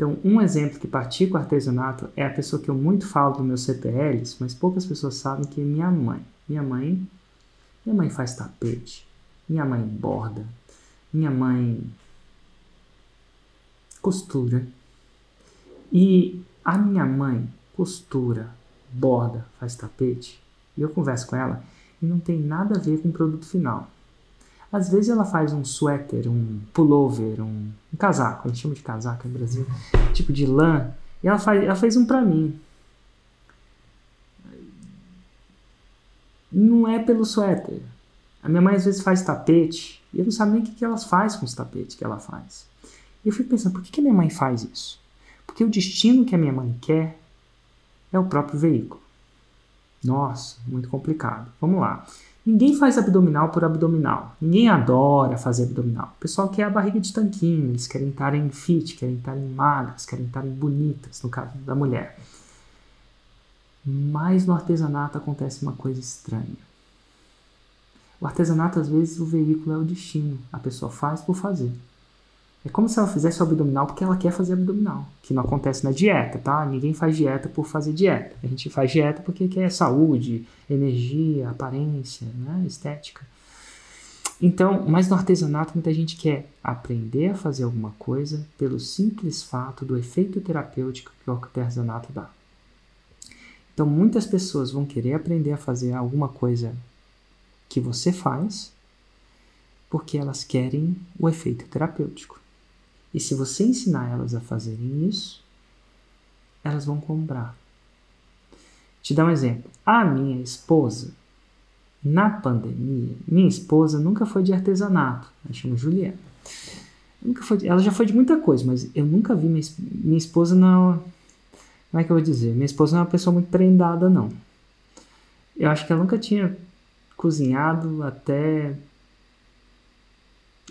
Então, um exemplo que pratica o artesanato é a pessoa que eu muito falo dos meus CPLs, mas poucas pessoas sabem que é minha mãe. Minha mãe, minha mãe faz tapete, minha mãe borda, minha mãe costura. E a minha mãe costura, borda, faz tapete, e eu converso com ela e não tem nada a ver com o produto final. Às vezes ela faz um suéter, um pullover, um, um casaco, a gente chama de casaco no Brasil, tipo de lã, e ela, faz, ela fez um para mim. Não é pelo suéter. A minha mãe às vezes faz tapete e eu não sabe nem o que, que elas faz com os tapetes que ela faz. E eu fico pensando, por que, que a minha mãe faz isso? Porque o destino que a minha mãe quer é o próprio veículo. Nossa, muito complicado. Vamos lá. Ninguém faz abdominal por abdominal. Ninguém adora fazer abdominal. O pessoal quer a barriga de tanquinho, eles querem estar em fit, querem estar em magras, querem estar em bonitas, no caso da mulher. Mas no artesanato acontece uma coisa estranha. O artesanato, às vezes, o veículo é o destino. A pessoa faz por fazer. É como se ela fizesse o abdominal porque ela quer fazer abdominal, que não acontece na dieta, tá? Ninguém faz dieta por fazer dieta. A gente faz dieta porque quer saúde, energia, aparência, né? estética. Então, mas no artesanato muita gente quer aprender a fazer alguma coisa pelo simples fato do efeito terapêutico que o artesanato dá. Então, muitas pessoas vão querer aprender a fazer alguma coisa que você faz porque elas querem o efeito terapêutico. E se você ensinar elas a fazerem isso, elas vão comprar. Te dar um exemplo. A minha esposa, na pandemia, minha esposa nunca foi de artesanato. Ela chama Juliana. Nunca foi, ela já foi de muita coisa, mas eu nunca vi minha, minha esposa não. Como é que eu vou dizer? Minha esposa não é uma pessoa muito prendada, não. Eu acho que ela nunca tinha cozinhado até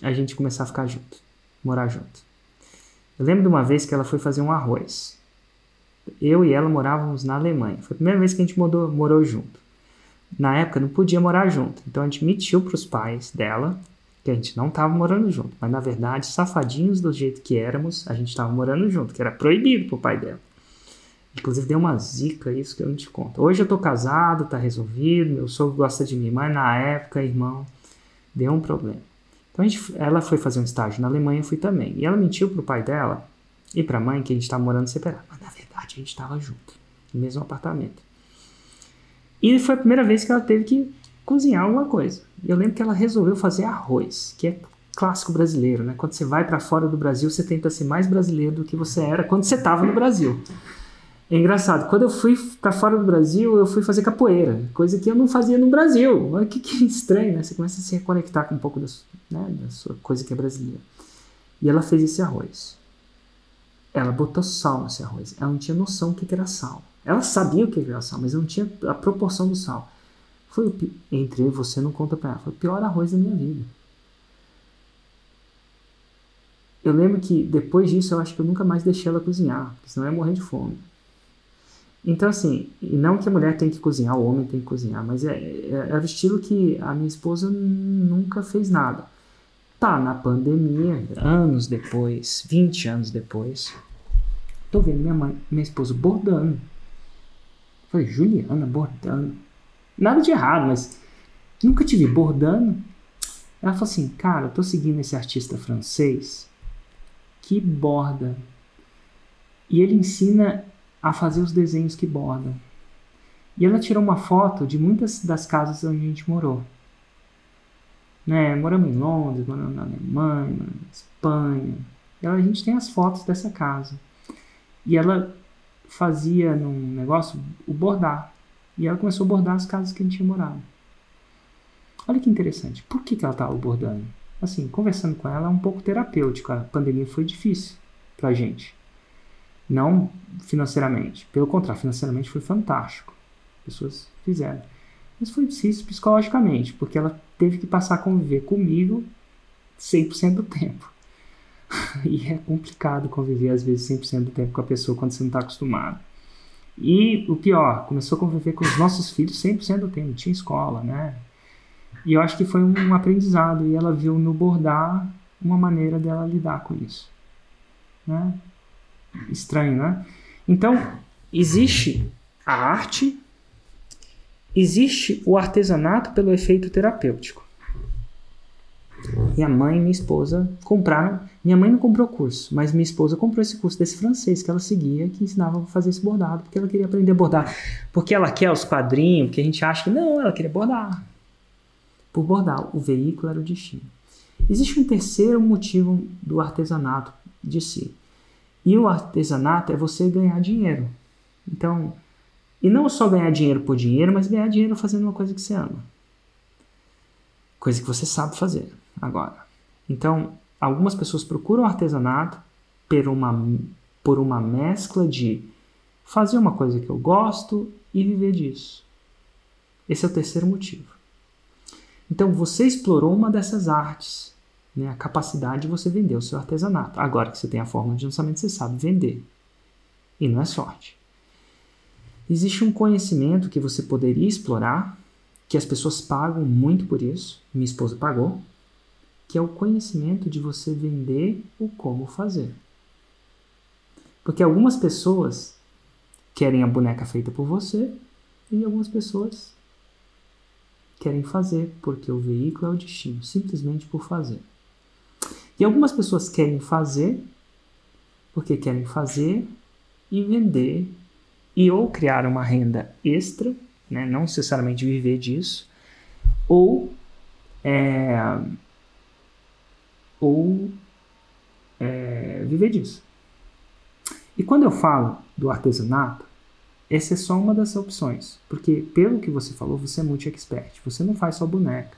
a gente começar a ficar junto, morar junto. Eu lembro de uma vez que ela foi fazer um arroz. Eu e ela morávamos na Alemanha. Foi a primeira vez que a gente morou, morou junto. Na época não podia morar junto, então a gente mentiu para os pais dela que a gente não estava morando junto, mas na verdade, safadinhos do jeito que éramos, a gente estava morando junto, que era proibido pro pai dela. Inclusive deu uma zica isso que eu não te conto. Hoje eu tô casado, tá resolvido, meu sogro gosta de mim, mas na época, irmão, deu um problema. Então gente, ela foi fazer um estágio na Alemanha, eu fui também. E ela mentiu pro pai dela e pra mãe que a gente estava morando separado. Mas na verdade a gente estava junto, no mesmo apartamento. E foi a primeira vez que ela teve que cozinhar alguma coisa. E eu lembro que ela resolveu fazer arroz, que é clássico brasileiro, né? Quando você vai para fora do Brasil, você tenta ser mais brasileiro do que você era quando você estava no Brasil. É engraçado, quando eu fui para fora do Brasil, eu fui fazer capoeira, coisa que eu não fazia no Brasil. Olha que, que estranho, né? Você começa a se reconectar com um pouco da, né, da sua coisa que é brasileira. E ela fez esse arroz. Ela botou sal nesse arroz. Ela não tinha noção do que era sal. Ela sabia o que era sal, mas não tinha a proporção do sal. Foi o, entre você não conta pra ela. Foi o pior arroz da minha vida. Eu lembro que depois disso eu acho que eu nunca mais deixei ela cozinhar, porque senão eu ia morrer de fome. Então, assim, não que a mulher tem que cozinhar, o homem tem que cozinhar, mas é, é, é o estilo que a minha esposa nunca fez nada. Tá, na pandemia, anos depois, 20 anos depois, tô vendo minha, mãe, minha esposa bordando. Falei, Juliana bordando. Nada de errado, mas nunca te vi bordando. Ela falou assim, cara, eu tô seguindo esse artista francês que borda. E ele ensina a fazer os desenhos que bordam. E ela tirou uma foto de muitas das casas onde a gente morou. Né? Moramos em Londres, moramos na Alemanha, na Espanha. E a gente tem as fotos dessa casa. E ela fazia num negócio o bordar. E ela começou a bordar as casas que a gente tinha morado. Olha que interessante. Por que, que ela estava bordando? Assim, conversando com ela é um pouco terapêutico. A pandemia foi difícil pra gente. Não financeiramente. Pelo contrário, financeiramente foi fantástico. As pessoas fizeram. Mas foi difícil psicologicamente, porque ela teve que passar a conviver comigo 100% do tempo. e é complicado conviver às vezes 100% do tempo com a pessoa quando você não está acostumado. E o pior, começou a conviver com os nossos filhos 100% do tempo, tinha escola, né? E eu acho que foi um aprendizado e ela viu no bordar uma maneira dela lidar com isso. Né? Estranho, né? Então, existe a arte, existe o artesanato pelo efeito terapêutico. Minha mãe e minha esposa compraram. Minha mãe não comprou curso, mas minha esposa comprou esse curso desse francês que ela seguia, que ensinava a fazer esse bordado, porque ela queria aprender a bordar. Porque ela quer os quadrinhos, porque a gente acha que não, ela queria bordar. Por bordar, o veículo era o destino. Existe um terceiro motivo do artesanato de si. E o artesanato é você ganhar dinheiro. Então, e não só ganhar dinheiro por dinheiro, mas ganhar dinheiro fazendo uma coisa que você ama. Coisa que você sabe fazer agora. Então, algumas pessoas procuram artesanato por uma, por uma mescla de fazer uma coisa que eu gosto e viver disso. Esse é o terceiro motivo. Então, você explorou uma dessas artes né, a capacidade de você vender o seu artesanato. Agora que você tem a forma de lançamento, você sabe vender. E não é sorte. Existe um conhecimento que você poderia explorar, que as pessoas pagam muito por isso, minha esposa pagou, que é o conhecimento de você vender o como fazer. Porque algumas pessoas querem a boneca feita por você e algumas pessoas querem fazer, porque o veículo é o destino, simplesmente por fazer. E algumas pessoas querem fazer, porque querem fazer e vender, e ou criar uma renda extra, né, não necessariamente viver disso, ou é, ou é, viver disso. E quando eu falo do artesanato, essa é só uma das opções, porque pelo que você falou, você é muito expert. Você não faz só boneca,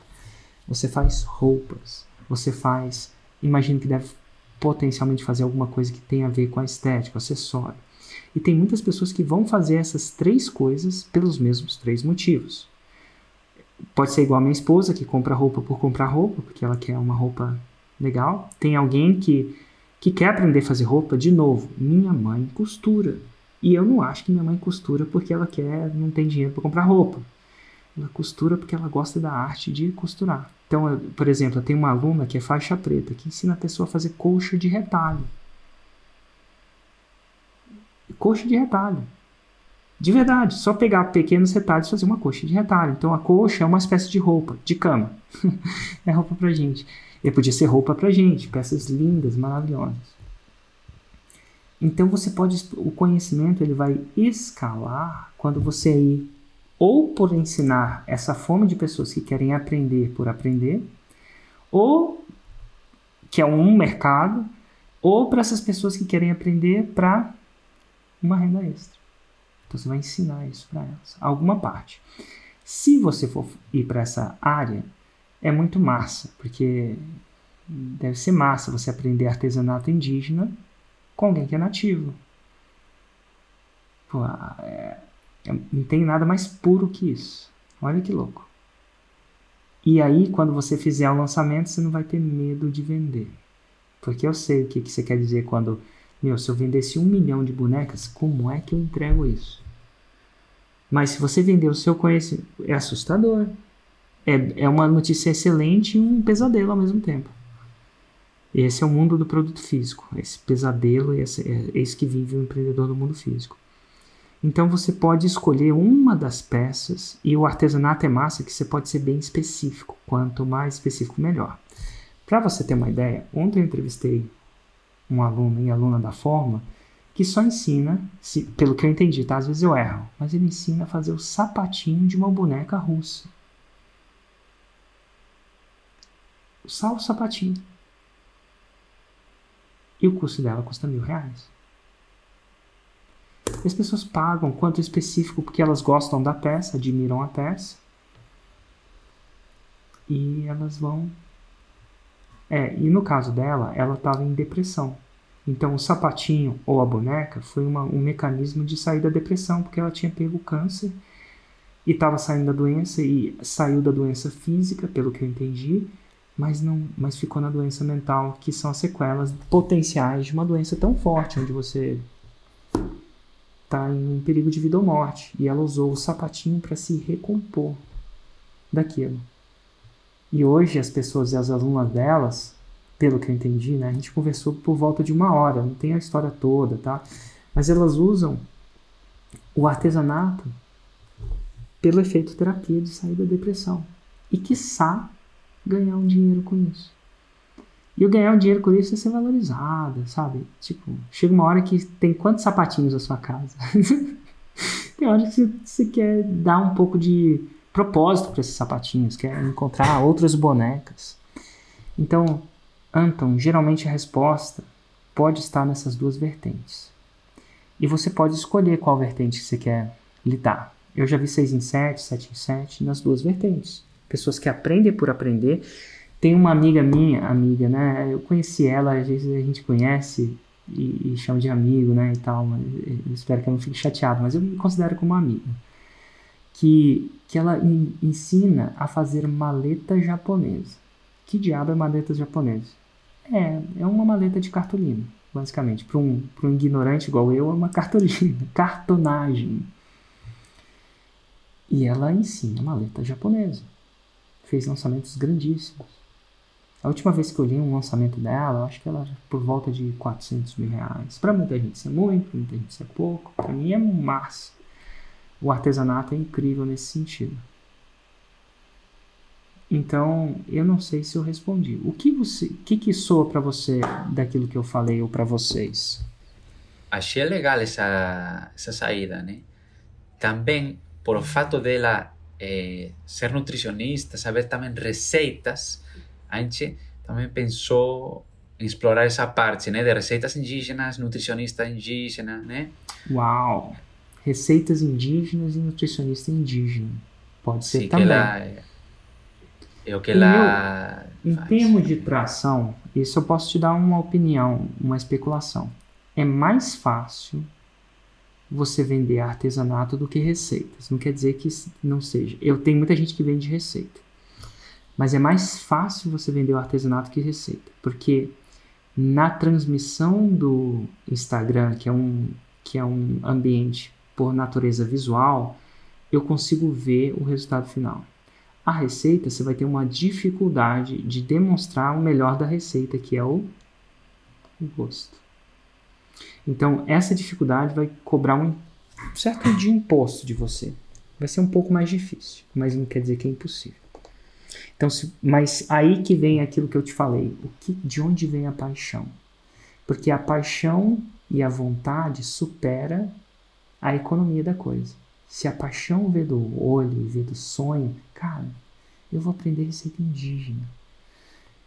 você faz roupas, você faz, imagino que deve potencialmente fazer alguma coisa que tenha a ver com a estética, acessório. E tem muitas pessoas que vão fazer essas três coisas pelos mesmos três motivos. Pode ser igual a minha esposa, que compra roupa por comprar roupa, porque ela quer uma roupa legal. Tem alguém que, que quer aprender a fazer roupa, de novo, minha mãe costura. E eu não acho que minha mãe costura porque ela quer, não tem dinheiro para comprar roupa. Ela costura porque ela gosta da arte de costurar. Então, por exemplo, eu tenho uma aluna que é faixa preta, que ensina a pessoa a fazer colcha de retalho. Coxa de retalho. De verdade, só pegar pequenos retalhos e fazer uma coxa de retalho. Então a coxa é uma espécie de roupa, de cama. é roupa pra gente. E podia ser roupa pra gente, peças lindas, maravilhosas. Então você pode, o conhecimento ele vai escalar quando você ir ou por ensinar essa fome de pessoas que querem aprender por aprender, ou que é um mercado, ou para essas pessoas que querem aprender para uma renda extra. Então você vai ensinar isso para elas, alguma parte. Se você for ir para essa área, é muito massa, porque deve ser massa você aprender artesanato indígena com alguém que é nativo. Pô, é, não tem nada mais puro que isso. Olha que louco. E aí, quando você fizer o lançamento, você não vai ter medo de vender. Porque eu sei o que, que você quer dizer quando, meu, se eu vendesse um milhão de bonecas, como é que eu entrego isso? Mas se você vender o seu conhecimento, é assustador. É, é uma notícia excelente e um pesadelo ao mesmo tempo. Esse é o mundo do produto físico, esse pesadelo, esse, é esse que vive o empreendedor do mundo físico. Então você pode escolher uma das peças e o artesanato é massa que você pode ser bem específico. Quanto mais específico, melhor. Para você ter uma ideia, ontem eu entrevistei um aluno e aluna da forma que só ensina, se, pelo que eu entendi, tá? Às vezes eu erro, mas ele ensina a fazer o sapatinho de uma boneca russa. Só o sapatinho. E o custo dela custa mil reais. As pessoas pagam quanto específico porque elas gostam da peça, admiram a peça. E elas vão. É, e no caso dela, ela estava em depressão. Então o sapatinho ou a boneca foi uma, um mecanismo de sair da depressão, porque ela tinha pego câncer e estava saindo da doença e saiu da doença física, pelo que eu entendi, mas não, mas ficou na doença mental, que são as sequelas potenciais de uma doença tão forte, onde você está em perigo de vida ou morte. E ela usou o sapatinho para se recompor daquilo. E hoje as pessoas e as alunas delas, pelo que eu entendi, né, a gente conversou por volta de uma hora, não tem a história toda, tá? Mas elas usam o artesanato pelo efeito terapia de sair da depressão. E quiçá ganhar um dinheiro com isso. E eu ganhar um dinheiro com isso é ser valorizada, sabe? Tipo, chega uma hora que tem quantos sapatinhos na sua casa? tem hora que você, quer dar um pouco de propósito para esses sapatinhos, quer encontrar outras bonecas. Então, Anton, geralmente a resposta pode estar nessas duas vertentes. E você pode escolher qual vertente que você quer lidar. Eu já vi 6 em 7, 7 em 7 nas duas vertentes pessoas que aprendem por aprender. Tem uma amiga minha, amiga, né? Eu conheci ela, às vezes a gente conhece e, e chama de amigo, né? E tal, mas eu espero que ela não fique chateada, mas eu me considero como amiga. Que, que ela in, ensina a fazer maleta japonesa. Que diabo é maleta japonesa? É, é uma maleta de cartolina, basicamente. Para um, um ignorante igual eu, é uma cartolina, cartonagem. E ela ensina maleta japonesa fez lançamentos grandíssimos. A última vez que eu li um lançamento dela, eu acho que ela por volta de 400 mil reais. Para muita gente isso é muito, para muita gente isso é pouco. Para mim é massa. O artesanato é incrível nesse sentido. Então, eu não sei se eu respondi. O que você, que, que soa para você daquilo que eu falei ou para vocês? Achei legal essa, essa saída, né? Também por fato dela eh, ser nutricionista, saber também receitas, a gente também pensou em explorar essa parte, né? De receitas indígenas, nutricionista indígena, né? Uau! Receitas indígenas e nutricionista indígena. Pode ser Sim, também. Que ela, é o que ela. Em termos de tração, isso eu posso te dar uma opinião, uma especulação. É mais fácil você vender artesanato do que receitas. Não quer dizer que não seja. Eu tenho muita gente que vende receita. Mas é mais fácil você vender o artesanato que receita. Porque na transmissão do Instagram, que é um, que é um ambiente por natureza visual, eu consigo ver o resultado final. A receita, você vai ter uma dificuldade de demonstrar o melhor da receita, que é o, o gosto. Então, essa dificuldade vai cobrar um certo de imposto de você. Vai ser um pouco mais difícil, mas não quer dizer que é impossível. Então, se, mas aí que vem aquilo que eu te falei. O que, de onde vem a paixão? Porque a paixão e a vontade supera a economia da coisa. Se a paixão vê do olho, vê do sonho, cara, eu vou aprender receita indígena.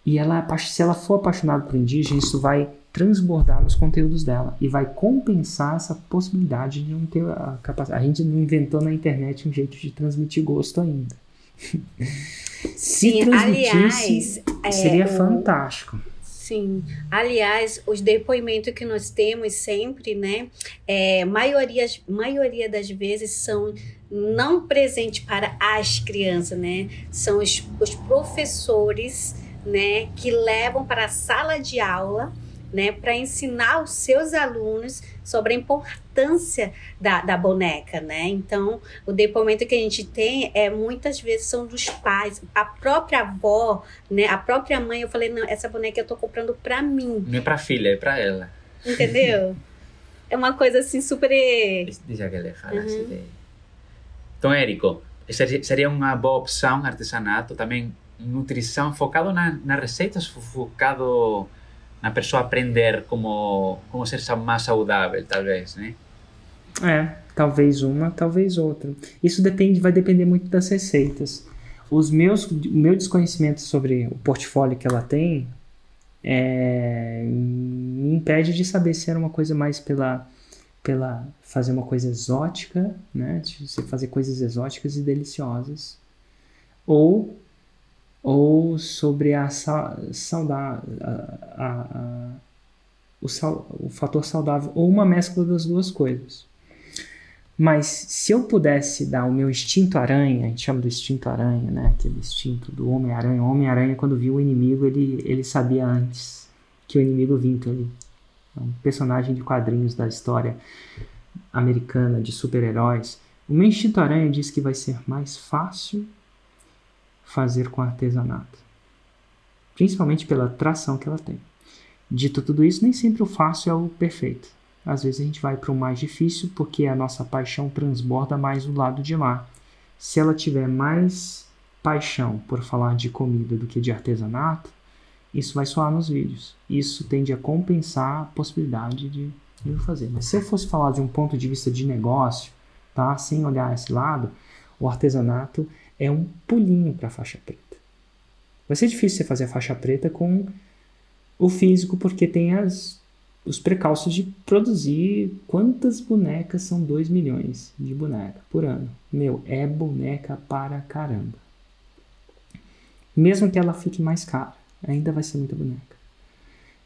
E ela, se ela for apaixonada por indígena, isso vai transbordar nos conteúdos dela e vai compensar essa possibilidade de não ter a capacidade. A gente não inventou na internet um jeito de transmitir gosto ainda. se Sim, aliás, seria é, fantástico. Sim. Aliás, os depoimentos que nós temos sempre, né? É, maioria, maioria das vezes são não presentes para as crianças, né? São os, os professores, né? Que levam para a sala de aula né, para ensinar os seus alunos sobre a importância da, da boneca, né? Então, o depoimento que a gente tem é muitas vezes são dos pais, a própria avó, né, a própria mãe. Eu falei, não, essa boneca eu tô comprando para mim. Não é para filha, é para ela. Entendeu? é uma coisa assim super. Deixa que ele fale uhum. assim. Então, Érico, seria uma boa opção artesanato, também nutrição focado na, nas receitas, focado na pessoa aprender como, como ser mais saudável, talvez, né? É, talvez uma, talvez outra. Isso depende, vai depender muito das receitas. Os meus, o meu desconhecimento sobre o portfólio que ela tem é, me impede de saber se era uma coisa mais pela pela fazer uma coisa exótica, né? Fazer coisas exóticas e deliciosas, ou ou sobre a saudade, a, a, o, sal, o fator saudável, ou uma mescla das duas coisas. Mas se eu pudesse dar o meu instinto aranha, a gente chama do instinto aranha, né? Aquele instinto do Homem-Aranha. O Homem-Aranha, quando viu o inimigo, ele, ele sabia antes que o inimigo vinha. Ele é um personagem de quadrinhos da história americana de super-heróis. O meu instinto aranha diz que vai ser mais fácil fazer com artesanato, principalmente pela tração que ela tem. Dito tudo isso, nem sempre o fácil é o perfeito. Às vezes a gente vai para o mais difícil porque a nossa paixão transborda mais o lado de lá. Se ela tiver mais paixão por falar de comida do que de artesanato, isso vai soar nos vídeos. Isso tende a compensar a possibilidade de eu fazer. Mas se eu fosse falar de um ponto de vista de negócio, tá, sem olhar esse lado, o artesanato é um pulinho para a faixa preta. Vai ser difícil você fazer a faixa preta com o físico, porque tem as, os precalços de produzir quantas bonecas são 2 milhões de boneca por ano. Meu, é boneca para caramba. Mesmo que ela fique mais cara, ainda vai ser muita boneca.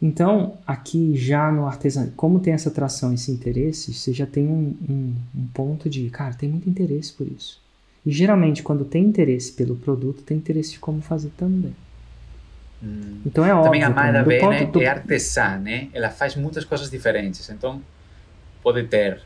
Então, aqui já no artesanato, como tem essa atração, esse interesse, você já tem um, um, um ponto de, cara, tem muito interesse por isso. E geralmente, quando tem interesse pelo produto, tem interesse de como fazer também. Hum. Então é óbvio. Também a Mayra B né, do... é artesã, né? Ela faz muitas coisas diferentes. Então, pode ter.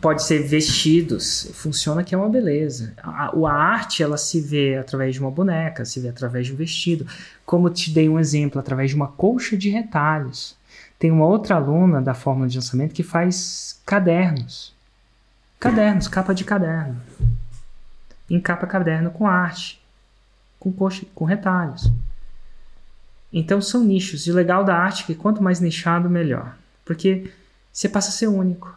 Pode ser vestidos. Funciona que é uma beleza. A, a arte, ela se vê através de uma boneca, se vê através de um vestido. Como te dei um exemplo, através de uma colcha de retalhos. Tem uma outra aluna da fórmula de lançamento que faz cadernos. Cadernos, capa de caderno encapa caderno com arte, com, coxa, com retalhos. Então são nichos. E o legal da arte é que quanto mais nichado, melhor. Porque você passa a ser único.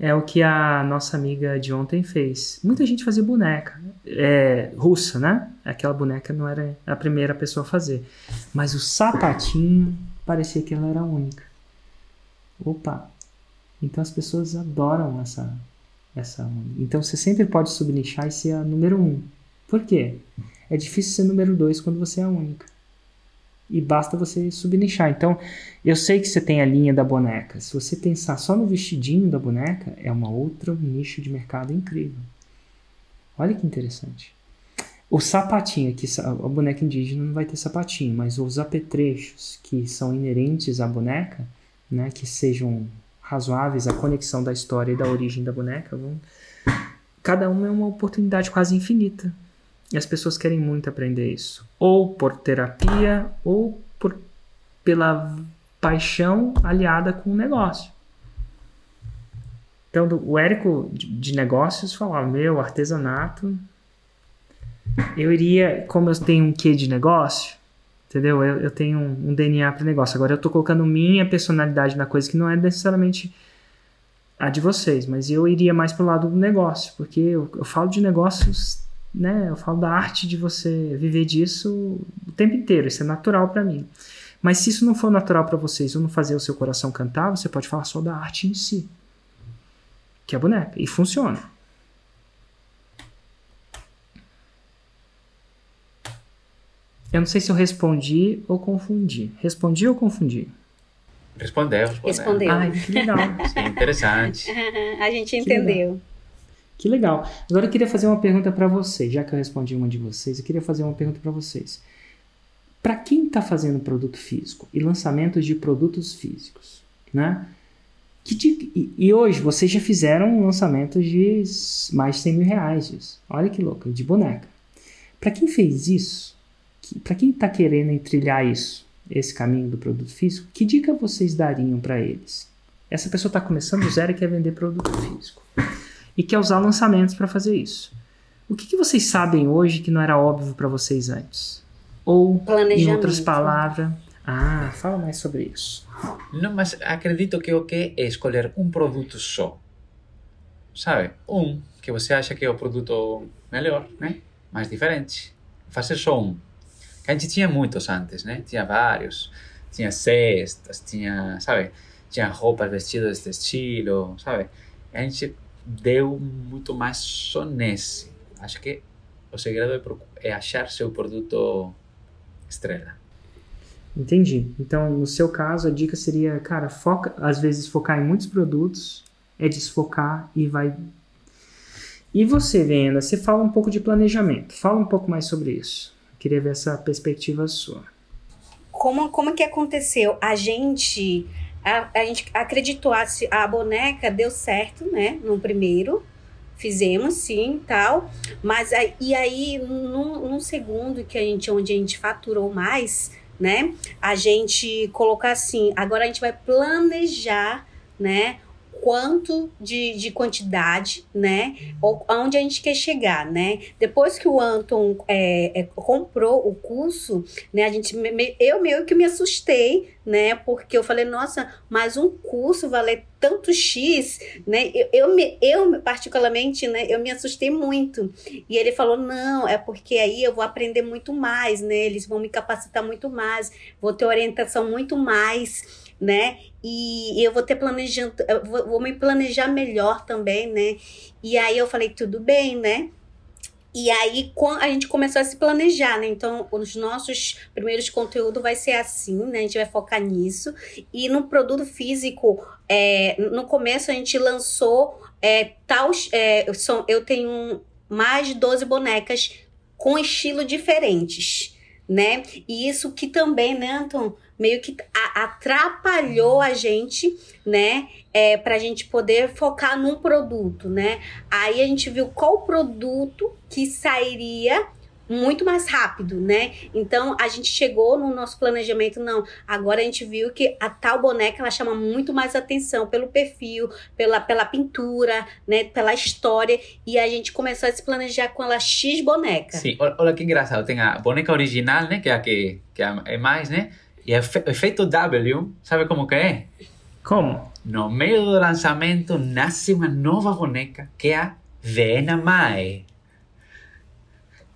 É o que a nossa amiga de ontem fez. Muita gente fazia boneca. É, russa, né? Aquela boneca não era a primeira pessoa a fazer. Mas o sapatinho parecia que ela era única. Opa! Então as pessoas adoram essa, essa. Então você sempre pode subnichar e ser a número um. Por quê? É difícil ser número dois quando você é a única. E basta você subnichar. Então, eu sei que você tem a linha da boneca. Se você pensar só no vestidinho da boneca, é uma outra nicho de mercado incrível. Olha que interessante. O sapatinho aqui, a boneca indígena não vai ter sapatinho, mas os apetrechos que são inerentes à boneca, né, que sejam razoáveis à conexão da história e da origem da boneca, vão... cada uma é uma oportunidade quase infinita. E as pessoas querem muito aprender isso, ou por terapia, ou por pela paixão aliada com o negócio. Então, o Érico de negócios falava: Meu, artesanato. Eu iria, como eu tenho um quê de negócio, entendeu? Eu, eu tenho um, um DNA para negócio. Agora, eu estou colocando minha personalidade na coisa que não é necessariamente a de vocês, mas eu iria mais pro lado do negócio, porque eu, eu falo de negócios, né? Eu falo da arte de você viver disso o tempo inteiro. Isso é natural para mim. Mas se isso não for natural para vocês ou não fazer o seu coração cantar, você pode falar só da arte em si, que é boneca, e funciona. Eu não sei se eu respondi ou confundi. Respondi ou confundi? Respondeu, respondeu. Respondeu. Ai, que legal. Sim, interessante. a gente entendeu. Que legal. Agora eu queria fazer uma pergunta para vocês, já que eu respondi uma de vocês, eu queria fazer uma pergunta para vocês. Para quem está fazendo produto físico e lançamentos de produtos físicos, né? Que, e, e, hoje vocês já fizeram lançamentos de mais de 100 mil reais disso. Olha que louco, de boneca. Para quem fez isso, que, para quem está querendo trilhar isso, esse caminho do produto físico, que dica vocês dariam para eles? Essa pessoa está começando do zero e quer vender produto físico e quer usar lançamentos para fazer isso. O que, que vocês sabem hoje que não era óbvio para vocês antes? Ou, em outras palavras, ah, fala mais sobre isso. Não, mas acredito que o que é escolher um produto só. Sabe? Um que você acha que é o produto melhor, né? Mais diferente. Fazer só um. A gente tinha muitos antes, né? Tinha vários. Tinha cestas, tinha, sabe? Tinha roupas vestidas desse estilo, sabe? A gente deu muito mais só nesse. Acho que o segredo é, é achar seu produto estrela. Entendi. Então, no seu caso, a dica seria, cara, foca, às vezes focar em muitos produtos é desfocar e vai. E você, Venda, você fala um pouco de planejamento. Fala um pouco mais sobre isso. Queria ver essa perspectiva sua. Como, como que aconteceu? A gente a, a gente acreditou, a, a boneca deu certo, né? No primeiro fizemos sim tal mas aí, e aí num, num segundo que a gente onde a gente faturou mais né a gente colocou assim agora a gente vai planejar né quanto de, de quantidade, né? Ou aonde a gente quer chegar, né? Depois que o Anton é, é, comprou o curso, né? A gente, eu meio que me assustei, né? Porque eu falei, nossa, mas um curso valer tanto X, né? Eu, eu, me, eu, particularmente, né? Eu me assustei muito. E ele falou, não, é porque aí eu vou aprender muito mais, né? Eles vão me capacitar muito mais, vou ter orientação muito mais né? E eu vou ter planejando, vou, vou me planejar melhor também, né? E aí eu falei, tudo bem, né? E aí a gente começou a se planejar, né? Então, os nossos primeiros conteúdos vai ser assim, né? A gente vai focar nisso. E no produto físico, é, no começo a gente lançou é. É, são, eu tenho mais de 12 bonecas com estilo diferentes, né? E isso que também, né, Anton? meio que atrapalhou a gente, né? É, para a gente poder focar num produto, né? Aí a gente viu qual produto que sairia muito mais rápido, né? Então a gente chegou no nosso planejamento, não. Agora a gente viu que a tal boneca ela chama muito mais atenção pelo perfil, pela, pela pintura, né? Pela história. E a gente começou a se planejar com ela X boneca. Sim, olha que engraçado. Tem a boneca original, né? Que é a que, que é mais, né? E o efeito W, sabe como que é? Como? No meio do lançamento nasce uma nova boneca que é a Vena Mai.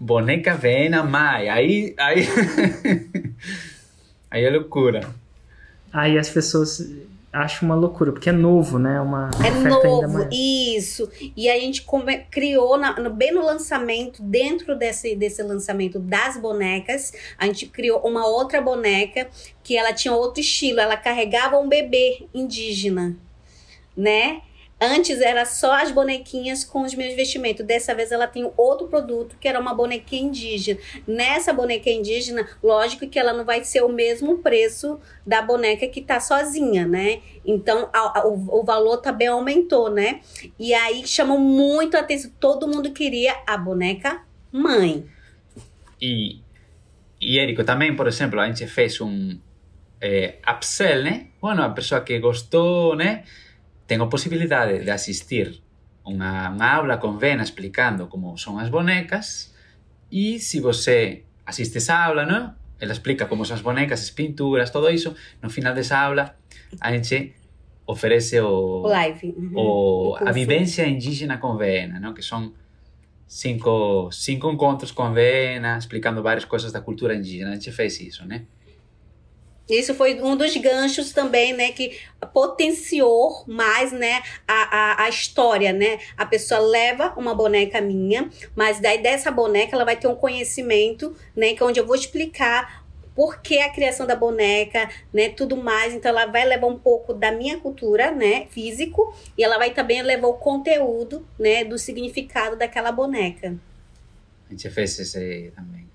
Boneca Vena Mai. Aí, aí, aí é loucura. Aí as pessoas acham uma loucura, porque é novo, né? Uma é novo, isso. E a gente come, criou, na, no, bem no lançamento, dentro desse, desse lançamento das bonecas, a gente criou uma outra boneca que ela tinha outro estilo, ela carregava um bebê indígena, né? Antes era só as bonequinhas com os meus vestimentos. Dessa vez ela tem outro produto que era uma bonequinha indígena. Nessa boneca indígena, lógico que ela não vai ser o mesmo preço da boneca que tá sozinha, né? Então a, a, o, o, valor também aumentou, né? E aí chamou muito a atenção. Todo mundo queria a boneca mãe. E, e Érico, também, por exemplo, a gente fez um é, upsell, né? Bueno, a pessoa que gostou, né? Tengo posibilidade de asistir unha, unha aula con Vena explicando como son as bonecas e se você asiste esa aula, ¿no? Ela explica como son as bonecas, as pinturas, todo iso. No final desa aula, a gente ofrece o, o live, o, a vivencia indígena con Vena, ¿no? Que son cinco, cinco encontros con Vena, explicando várias coisas da cultura indígena. A gente fez isso, né? Isso foi um dos ganchos também, né, que potenciou mais, né, a, a, a história, né? A pessoa leva uma boneca minha, mas daí dessa boneca ela vai ter um conhecimento, né, que é onde eu vou explicar por que a criação da boneca, né, tudo mais. Então ela vai levar um pouco da minha cultura, né, físico, e ela vai também levar o conteúdo, né, do significado daquela boneca. A gente fez isso aí também.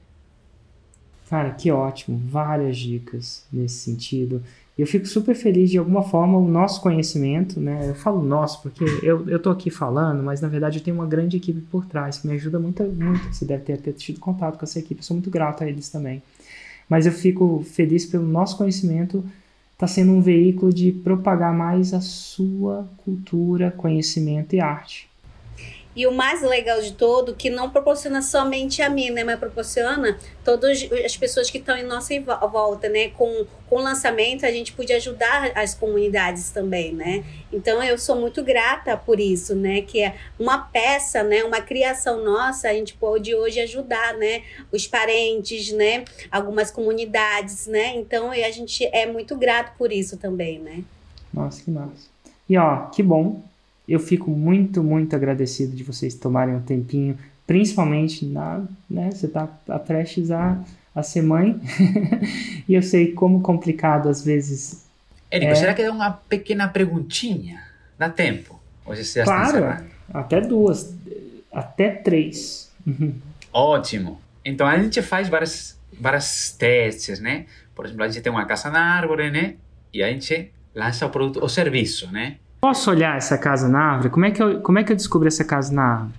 Cara, que ótimo, várias dicas nesse sentido. Eu fico super feliz de alguma forma o nosso conhecimento, né? Eu falo nosso porque eu, eu tô aqui falando, mas na verdade eu tenho uma grande equipe por trás que me ajuda muito, muito. Você deve ter, ter tido contato com essa equipe, eu sou muito grato a eles também. Mas eu fico feliz pelo nosso conhecimento está sendo um veículo de propagar mais a sua cultura, conhecimento e arte. E o mais legal de todo, que não proporciona somente a mim, né? Mas proporciona todas as pessoas que estão em nossa volta, né? Com, com o lançamento, a gente podia ajudar as comunidades também, né? Então, eu sou muito grata por isso, né? Que é uma peça, né? Uma criação nossa, a gente pode hoje ajudar, né? Os parentes, né? Algumas comunidades, né? Então, a gente é muito grato por isso também, né? Nossa, que massa. E ó, que bom eu fico muito, muito agradecido de vocês tomarem um tempinho, principalmente na, né, você está tá prestes a, a ser mãe, e eu sei como complicado às vezes. Érico, é... será que é uma pequena perguntinha? Dá tempo? Hoje você claro, até duas, até três. Ótimo. Então a gente faz várias, várias testes, né? Por exemplo, a gente tem uma casa na árvore, né? E a gente lança o produto, o serviço, né? Posso olhar essa casa na árvore? Como é que eu, como é que eu descubro essa casa na árvore?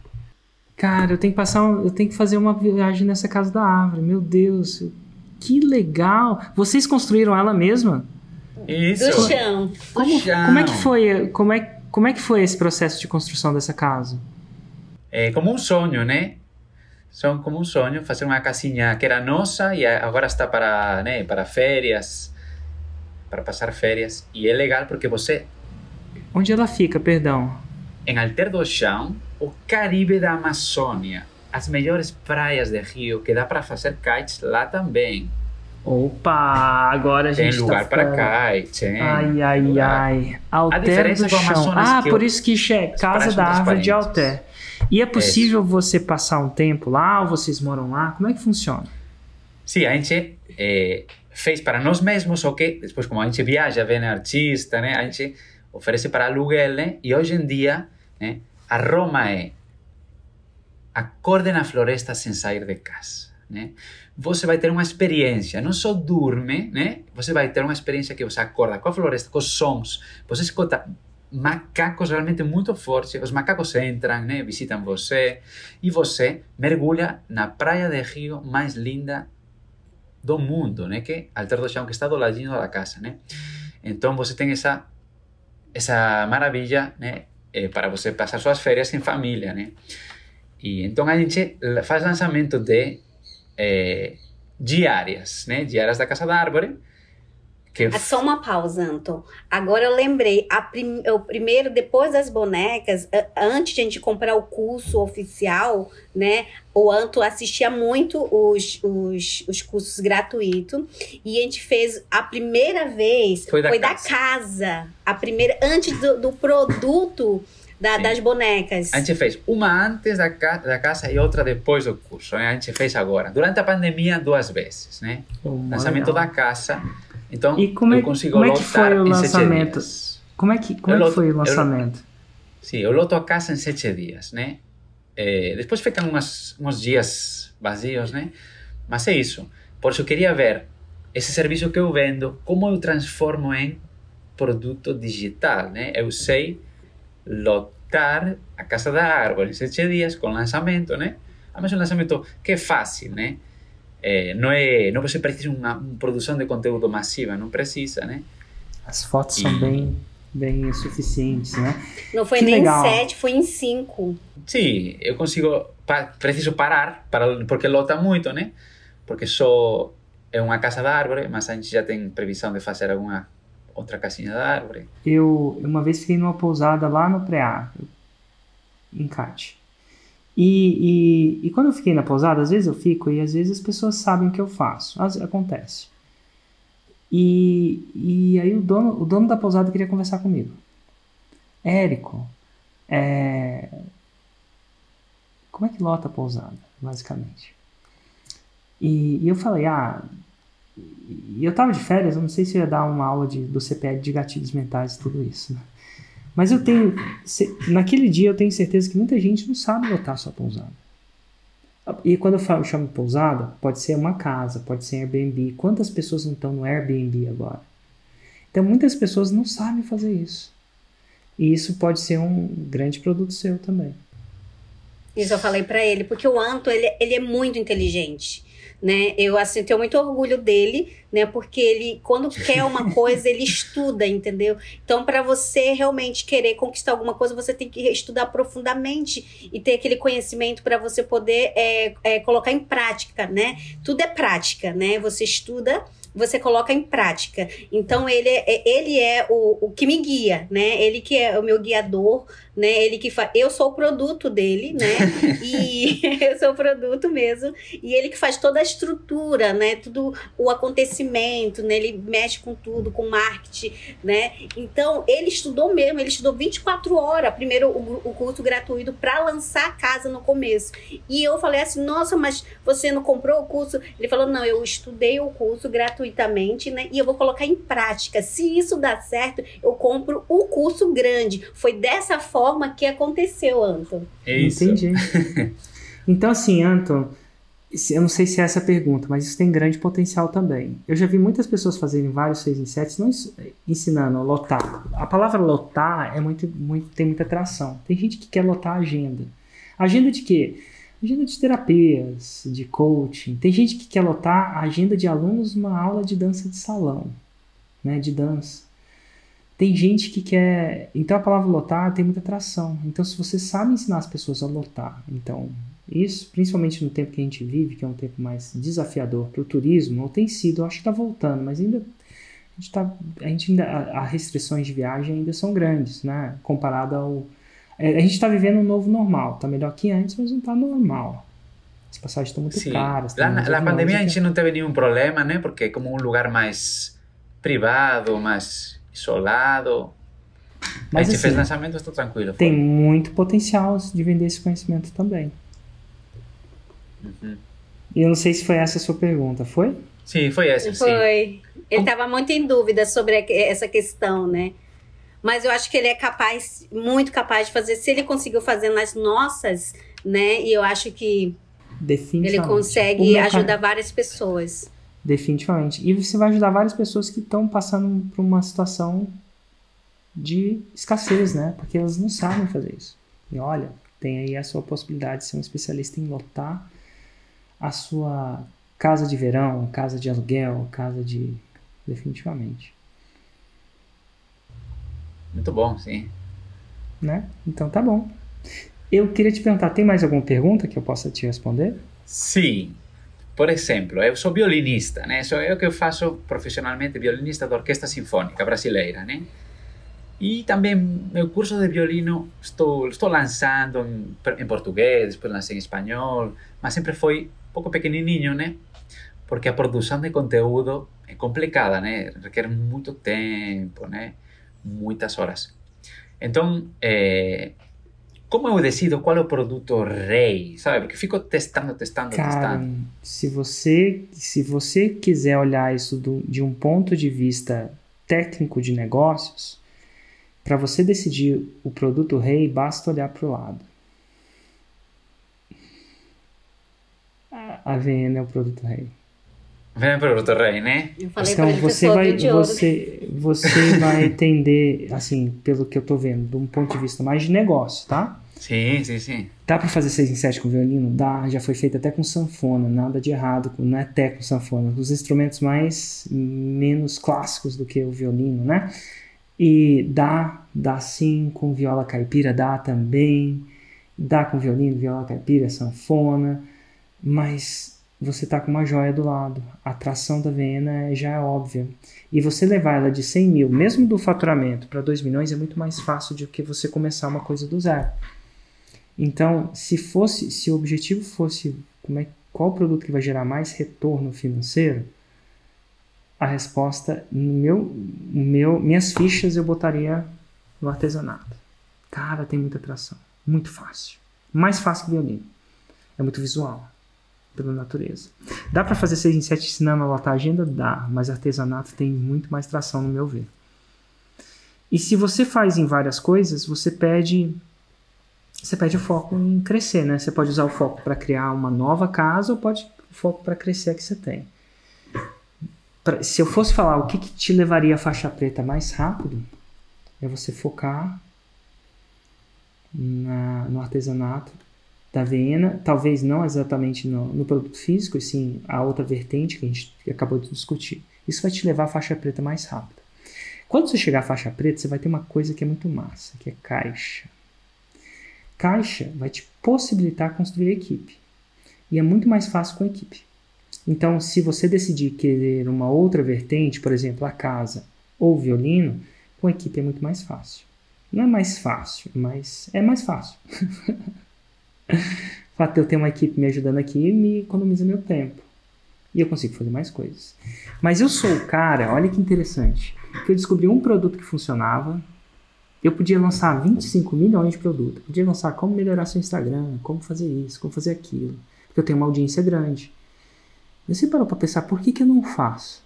Cara, eu tenho que passar, um, eu tenho que fazer uma viagem nessa casa da árvore. Meu Deus, que legal! Vocês construíram ela mesma? Isso. Do chão. Como, chão. como é que foi? Como é, como é que foi esse processo de construção dessa casa? É como um sonho, né? São como um sonho fazer uma casinha que era nossa e agora está para, né, para férias, para passar férias. E é legal porque você Onde ela fica, perdão? Em Alter do Chão, o Caribe da Amazônia. As melhores praias de Rio, que dá para fazer kites lá também. Opa, agora a gente tem lugar tá para kite, hein? Ai, ai, lugar. ai. Alter do Chão. Ah, por isso que é Casa da Árvore de Alter. E é possível você passar um tempo lá ou vocês moram lá? Como é que funciona? Sim, a gente eh, fez para nós mesmos, o que depois como a gente viaja, vem artista, né? A gente oferece para aluguel, né? E hoje em dia, né, a Roma é acorde na floresta sem sair de casa, né? Você vai ter uma experiência, não só dorme, né? Você vai ter uma experiência que você acorda com a floresta, com os sons, você escuta macacos realmente muito fortes. Os macacos entram, né, visitam você e você mergulha na praia de rio mais linda do mundo, né, que Alter do Chão, que está do ladinho da casa, né? Então você tem essa essa maravilha, né, eh, para você passar suas férias em família, né? E então a gente faz lançamento de eh, diárias? Diárias da Casa da Árvore, que... É só uma pausa, Anton. Agora eu lembrei, prim... o primeiro, depois das bonecas, antes de a gente comprar o curso oficial, né? O Anton assistia muito os, os, os cursos gratuitos. E a gente fez a primeira vez, foi da, foi casa. da casa. A primeira, antes do, do produto. Da, das bonecas. A gente fez uma antes da, ca da casa e outra depois do curso. Né? A gente fez agora. Durante a pandemia, duas vezes. Né? Oh, Lançamento da casa então, e como é, eu consigo como é que foi o lançamento? Como é que, como é que foi o lançamento? Eu, sim, eu loto a casa em sete dias, né? É, depois ficam umas, uns dias vazios, né? Mas é isso. Por isso eu queria ver esse serviço que eu vendo, como eu transformo em produto digital, né? Eu sei lotar a Casa da Árvore em sete dias com lançamento, né? Mas um lançamento que é fácil, né? É, não é não você precisa uma, uma produção de conteúdo massiva não precisa né? As fotos e... são bem bem suficientes né? Não foi que nem legal. em sete foi em cinco. Sim eu consigo pa, preciso parar para porque lota muito né? Porque só é uma casa da árvore mas a gente já tem previsão de fazer alguma outra casinha da árvore eu uma vez fiquei numa pousada lá no Preá em Cate e, e, e, quando eu fiquei na pousada, às vezes eu fico e às vezes as pessoas sabem o que eu faço. Acontece. E, e aí o dono, o dono da pousada queria conversar comigo. Érico, é... como é que lota a pousada, basicamente? E, e eu falei, ah, eu tava de férias, eu não sei se ia dar uma aula de, do CPL de gatilhos mentais e tudo isso, né? Mas eu tenho. Naquele dia eu tenho certeza que muita gente não sabe lotar sua pousada. E quando eu, falo, eu chamo pousada, pode ser uma casa, pode ser Airbnb. Quantas pessoas não estão no Airbnb agora? Então muitas pessoas não sabem fazer isso. E isso pode ser um grande produto seu também. Isso eu falei para ele, porque o Anto, ele, ele é muito inteligente né? Eu assim tenho muito orgulho dele, né? Porque ele quando quer uma coisa, ele estuda, entendeu? Então, para você realmente querer conquistar alguma coisa, você tem que estudar profundamente e ter aquele conhecimento para você poder é, é, colocar em prática, né? Tudo é prática, né? Você estuda você coloca em prática. Então ele é, ele é o, o que me guia, né? Ele que é o meu guiador né? Ele que faz. Eu sou o produto dele, né? e eu sou o produto mesmo. E ele que faz toda a estrutura, né? Tudo o acontecimento, né? Ele mexe com tudo, com marketing, né? Então, ele estudou mesmo, ele estudou 24 horas, primeiro o, o curso gratuito, para lançar a casa no começo. E eu falei assim: nossa, mas você não comprou o curso? Ele falou: não, eu estudei o curso gratuitamente, né? E eu vou colocar em prática. Se isso dá certo, eu compro o curso grande. Foi dessa forma forma que aconteceu, Anton. É isso. Entendi. então, assim, Anton, eu não sei se é essa a pergunta, mas isso tem grande potencial também. Eu já vi muitas pessoas fazerem vários 6 em 7 não ensinando a lotar. A palavra lotar é muito, muito, tem muita atração. Tem gente que quer lotar a agenda. Agenda de quê? Agenda de terapias, de coaching. Tem gente que quer lotar a agenda de alunos numa aula de dança de salão, né, de dança. Tem gente que quer. Então a palavra lotar tem muita atração. Então, se você sabe ensinar as pessoas a lotar, então, isso, principalmente no tempo que a gente vive, que é um tempo mais desafiador para o turismo, ou tem sido, acho que está voltando, mas ainda. A gente, tá, a gente ainda. As restrições de viagem ainda são grandes, né? Comparado ao. É, a gente está vivendo um novo normal. Está melhor que antes, mas não está normal. As passagens estão muito Sim. caras. Na, na pandemia a gente não teve nenhum problema, né? Porque é como um lugar mais privado, mais isolado. Mas, a gente assim, fez lançamento, estou tranquilo. Tem foi. muito potencial de vender esse conhecimento também. Uhum. E eu não sei se foi essa a sua pergunta, foi? Sim, foi essa. Foi. Sim. Ele estava muito em dúvida sobre essa questão, né? Mas eu acho que ele é capaz, muito capaz de fazer. Se ele conseguiu fazer nas nossas, né? E eu acho que ele consegue ajudar várias pessoas. Definitivamente. E você vai ajudar várias pessoas que estão passando por uma situação de escassez, né? Porque elas não sabem fazer isso. E olha, tem aí a sua possibilidade de ser um especialista em lotar a sua casa de verão, casa de aluguel, casa de. definitivamente. Muito bom, sim. Né? Então tá bom. Eu queria te perguntar, tem mais alguma pergunta que eu possa te responder? Sim. Por exemplo, eu sou violinista, né? Sou eu que faço profissionalmente violinista da Orquestra Sinfônica Brasileira, né? E também meu curso de violino estou estou lançando em, em português, depois lancei em espanhol, mas sempre foi um pouco pequenininho, né? Porque a produção de conteúdo é complicada, né? Requer muito tempo, né? Muitas horas. Então, como eu decido qual é o produto rei, sabe? Porque fico testando, testando, Cara, testando. Se você, se você quiser olhar isso do, de um ponto de vista técnico de negócios, para você decidir o produto rei, basta olhar para o lado. A VN é o produto rei. Vem o produto rei, né? Eu falei Então ele você vai, você, você vai entender, assim, pelo que eu tô vendo, de um ponto de vista mais de negócio, tá? Sim, sim, sim. Dá para fazer 6 em 7 com violino? Dá, já foi feito até com sanfona, nada de errado, com- não é até com sanfona, os instrumentos mais menos clássicos do que o violino, né? E dá, dá sim com viola caipira, dá também, dá com violino, viola caipira, sanfona, mas você tá com uma joia do lado, a atração da vena já é óbvia. E você levar ela de 100 mil, mesmo do faturamento, para 2 milhões é muito mais fácil do que você começar uma coisa do zero. Então, se fosse, se o objetivo fosse como é, qual produto que vai gerar mais retorno financeiro, a resposta, no meu, meu, minhas fichas eu botaria no artesanato. Cara, tem muita atração, muito fácil, mais fácil que violino. É muito visual, pela natureza. Dá para fazer 6 em 7 ensinando a lotar a agenda? Dá, mas artesanato tem muito mais tração no meu ver. E se você faz em várias coisas, você perde você perde o foco em crescer, né? Você pode usar o foco para criar uma nova casa ou pode o foco para crescer a que você tem. Pra- se eu fosse falar o que, que te levaria à faixa preta mais rápido, é você focar na- no artesanato da Viena, talvez não exatamente no, no produto físico, e sim a outra vertente que a gente acabou de discutir. Isso vai te levar à faixa preta mais rápido. Quando você chegar à faixa preta, você vai ter uma coisa que é muito massa, que é caixa. Caixa vai te possibilitar construir equipe. E é muito mais fácil com equipe. Então, se você decidir querer uma outra vertente, por exemplo, a casa ou violino, com equipe é muito mais fácil. Não é mais fácil, mas é mais fácil. o fato de eu ter uma equipe me ajudando aqui me economiza meu tempo. E eu consigo fazer mais coisas. Mas eu sou o cara, olha que interessante, que eu descobri um produto que funcionava. Eu podia lançar 25 milhões de produtos. Podia lançar como melhorar seu Instagram, como fazer isso, como fazer aquilo. Porque eu tenho uma audiência grande. Você parou para pensar por que, que eu não faço?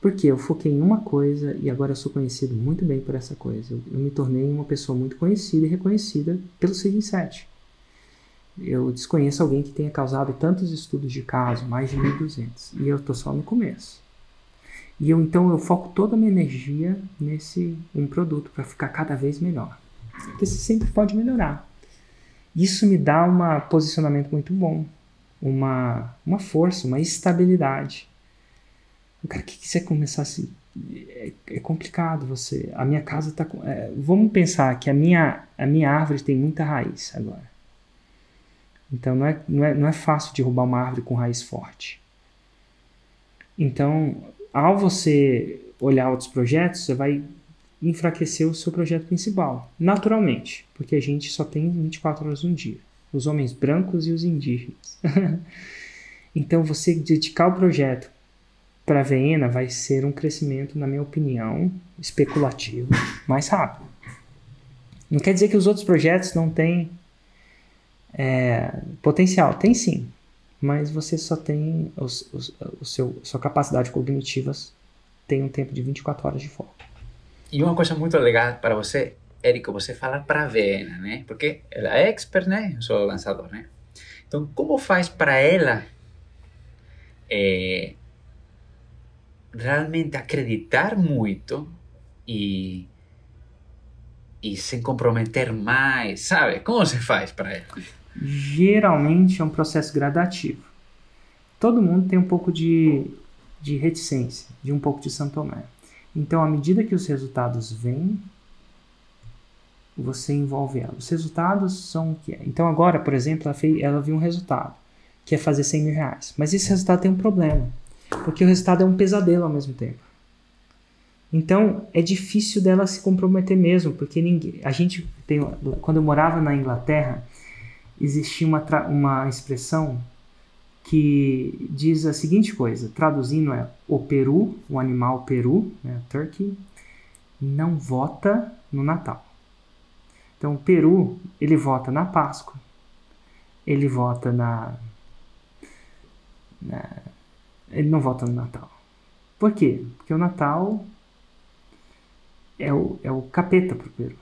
Porque eu foquei em uma coisa e agora sou conhecido muito bem por essa coisa. Eu, eu me tornei uma pessoa muito conhecida e reconhecida pelo 6 em 7. Eu desconheço alguém que tenha causado tantos estudos de caso, mais de 1.200. E eu estou só no começo. E eu então eu foco toda a minha energia nesse um produto para ficar cada vez melhor. Porque você sempre pode melhorar. Isso me dá um posicionamento muito bom, uma, uma força, uma estabilidade. O cara que quiser começar assim, é, é complicado você. A minha casa está. É, vamos pensar que a minha, a minha árvore tem muita raiz agora. Então não é, não, é, não é fácil derrubar uma árvore com raiz forte. Então, ao você olhar outros projetos, você vai enfraquecer o seu projeto principal, naturalmente, porque a gente só tem 24 horas no dia, os homens brancos e os indígenas. então, você dedicar o projeto para a Viena vai ser um crescimento, na minha opinião, especulativo, mais rápido. Não quer dizer que os outros projetos não têm é, potencial, tem sim, mas você só tem os, os, o seu, sua capacidade cognitiva tem um tempo de 24 horas de foco. E uma coisa muito legal para você, Érico, você falar para a Viena, né? Porque ela é expert, né? Eu sou lançador, né? Então, como faz para ela é, realmente acreditar muito e e sem comprometer mais, sabe? Como se faz para ela? Geralmente é um processo gradativo. Todo mundo tem um pouco de, de reticência, de um pouco de santomé. Então, à medida que os resultados vêm, você envolve ela. Os resultados são o que é. Então, agora, por exemplo, ela, fez, ela viu um resultado, que é fazer 100 mil reais. Mas esse resultado tem um problema, porque o resultado é um pesadelo ao mesmo tempo. Então, é difícil dela se comprometer mesmo, porque ninguém, a gente tem, quando eu morava na Inglaterra, existia uma, uma expressão que diz a seguinte coisa, traduzindo é o peru, o animal peru, né, turkey, não vota no Natal. Então, o peru, ele vota na Páscoa, ele vota na, na ele não vota no Natal. Por quê? Porque o Natal é o, é o capeta pro Peru.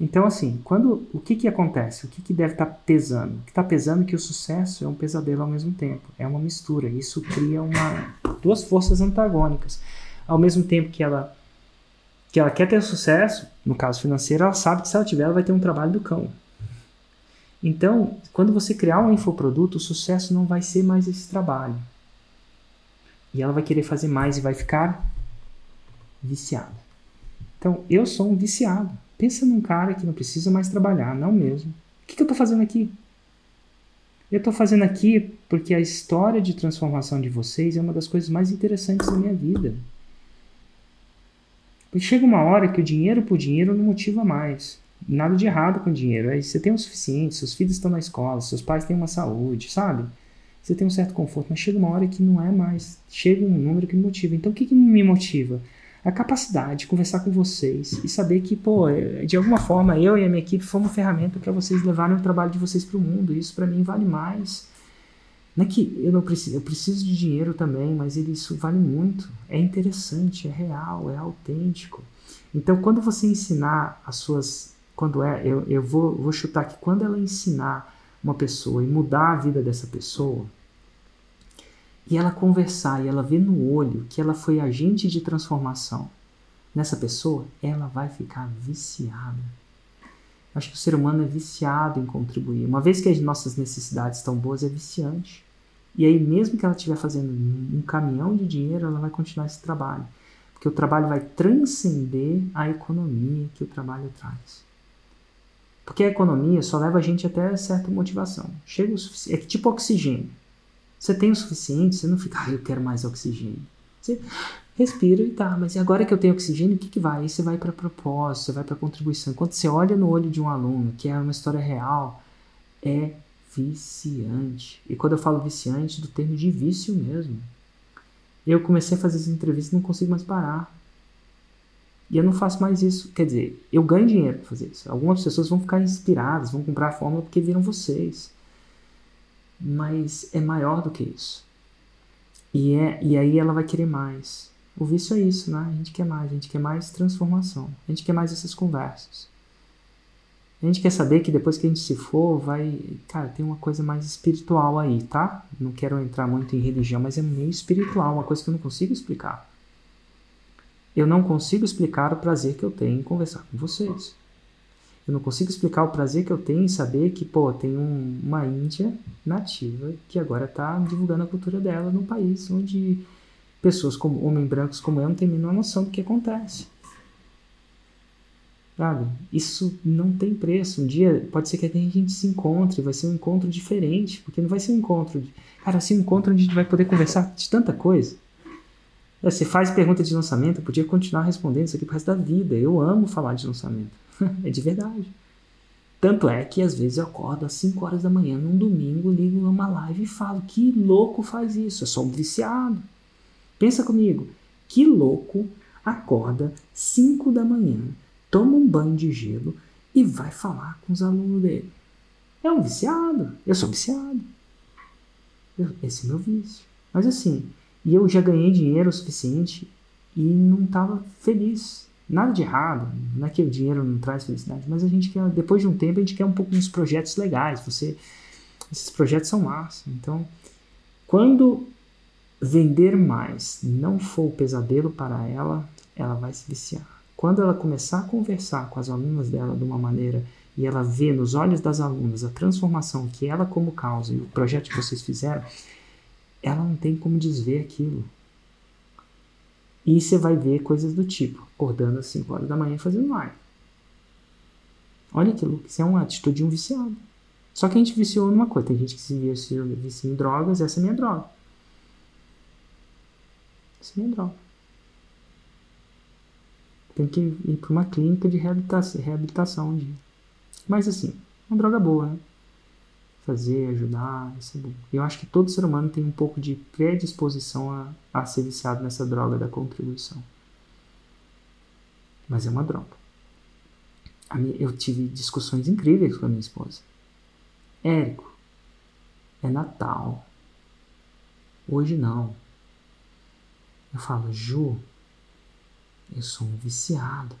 Então, assim, quando o que, que acontece? O que, que deve estar tá pesando? O que está pesando é que o sucesso é um pesadelo ao mesmo tempo. É uma mistura. Isso cria uma, duas forças antagônicas. Ao mesmo tempo que ela, que ela quer ter sucesso, no caso financeiro, ela sabe que se ela tiver, ela vai ter um trabalho do cão. Então, quando você criar um infoproduto, o sucesso não vai ser mais esse trabalho. E ela vai querer fazer mais e vai ficar viciada. Então, eu sou um viciado. Pensa num cara que não precisa mais trabalhar, não mesmo. O que, que eu estou fazendo aqui? Eu estou fazendo aqui porque a história de transformação de vocês é uma das coisas mais interessantes da minha vida. Porque chega uma hora que o dinheiro por dinheiro não motiva mais. Nada de errado com o dinheiro. Aí você tem o suficiente, seus filhos estão na escola, seus pais têm uma saúde, sabe? Você tem um certo conforto, mas chega uma hora que não é mais. Chega um número que me motiva. Então o que, que me motiva? a capacidade de conversar com vocês e saber que, pô, é, de alguma forma eu e a minha equipe fomos ferramenta para vocês levarem o trabalho de vocês para o mundo. Isso para mim vale mais. Não é que eu não preciso, eu preciso de dinheiro também, mas isso vale muito. É interessante, é real, é autêntico. Então, quando você ensinar as suas, quando é, eu, eu vou, vou chutar que quando ela ensinar uma pessoa e mudar a vida dessa pessoa, e ela conversar e ela ver no olho que ela foi agente de transformação nessa pessoa, ela vai ficar viciada. Acho que o ser humano é viciado em contribuir. Uma vez que as nossas necessidades estão boas, é viciante. E aí, mesmo que ela estiver fazendo um caminhão de dinheiro, ela vai continuar esse trabalho. Porque o trabalho vai transcender a economia que o trabalho traz. Porque a economia só leva a gente até certa motivação. Chega o suficiente. É tipo oxigênio. Você tem o suficiente, você não fica, ah, eu quero mais oxigênio. Você respira e tá, mas agora que eu tenho oxigênio, o que, que vai? Aí você vai para propósito, você vai para contribuição. Quando você olha no olho de um aluno, que é uma história real, é viciante. E quando eu falo viciante, do termo de vício mesmo. Eu comecei a fazer essas entrevistas e não consigo mais parar. E eu não faço mais isso. Quer dizer, eu ganho dinheiro para fazer isso. Algumas pessoas vão ficar inspiradas, vão comprar a fórmula porque viram vocês mas é maior do que isso. E, é, e aí ela vai querer mais. O vício é isso, né? A gente quer mais, a gente quer mais transformação, a gente quer mais essas conversas. A gente quer saber que depois que a gente se for, vai. Cara, tem uma coisa mais espiritual aí, tá? Não quero entrar muito em religião, mas é meio espiritual, uma coisa que eu não consigo explicar. Eu não consigo explicar o prazer que eu tenho em conversar com vocês. Eu não consigo explicar o prazer que eu tenho em saber que, pô, tem um, uma Índia nativa que agora está divulgando a cultura dela num país onde pessoas como homens brancos como eu não têm a menor noção do que acontece. Sabe? Isso não tem preço. Um dia pode ser que a gente se encontre, vai ser um encontro diferente, porque não vai ser um encontro. De... Cara, assim, um encontro onde a gente vai poder conversar de tanta coisa. Você faz pergunta de lançamento, eu podia continuar respondendo isso aqui pro resto da vida. Eu amo falar de lançamento. é de verdade. Tanto é que às vezes eu acordo às 5 horas da manhã num domingo, ligo uma live e falo: que louco faz isso? É só um viciado. Pensa comigo: que louco acorda 5 da manhã, toma um banho de gelo e vai falar com os alunos dele? É um viciado. Eu sou viciado. esse é meu vício. Mas assim, e eu já ganhei dinheiro o suficiente e não estava feliz. Nada de errado, não é que o dinheiro não traz felicidade, mas a gente quer, depois de um tempo, a gente quer um pouco uns projetos legais. Você, esses projetos são massa. Então, quando vender mais não for o pesadelo para ela, ela vai se viciar. quando ela começar a conversar com as alunas dela de uma maneira e ela vê nos olhos das alunas a transformação que ela como causa e o projeto que vocês fizeram, ela não tem como desver aquilo. E você vai ver coisas do tipo, acordando às 5 horas da manhã fazendo live. Olha aquilo, isso é uma atitude de um viciado. Só que a gente viciou numa coisa. Tem gente que se vicia, vicia em drogas, essa é minha droga. Essa é minha droga. Tem que ir para uma clínica de reabilitação, reabilitação um dia. Mas assim, uma droga boa, né? Fazer, ajudar, isso é bom. Eu acho que todo ser humano tem um pouco de predisposição a, a ser viciado nessa droga da contribuição. Mas é uma droga. Minha, eu tive discussões incríveis com a minha esposa. Érico, é Natal. Hoje não. Eu falo, Ju, eu sou um viciado.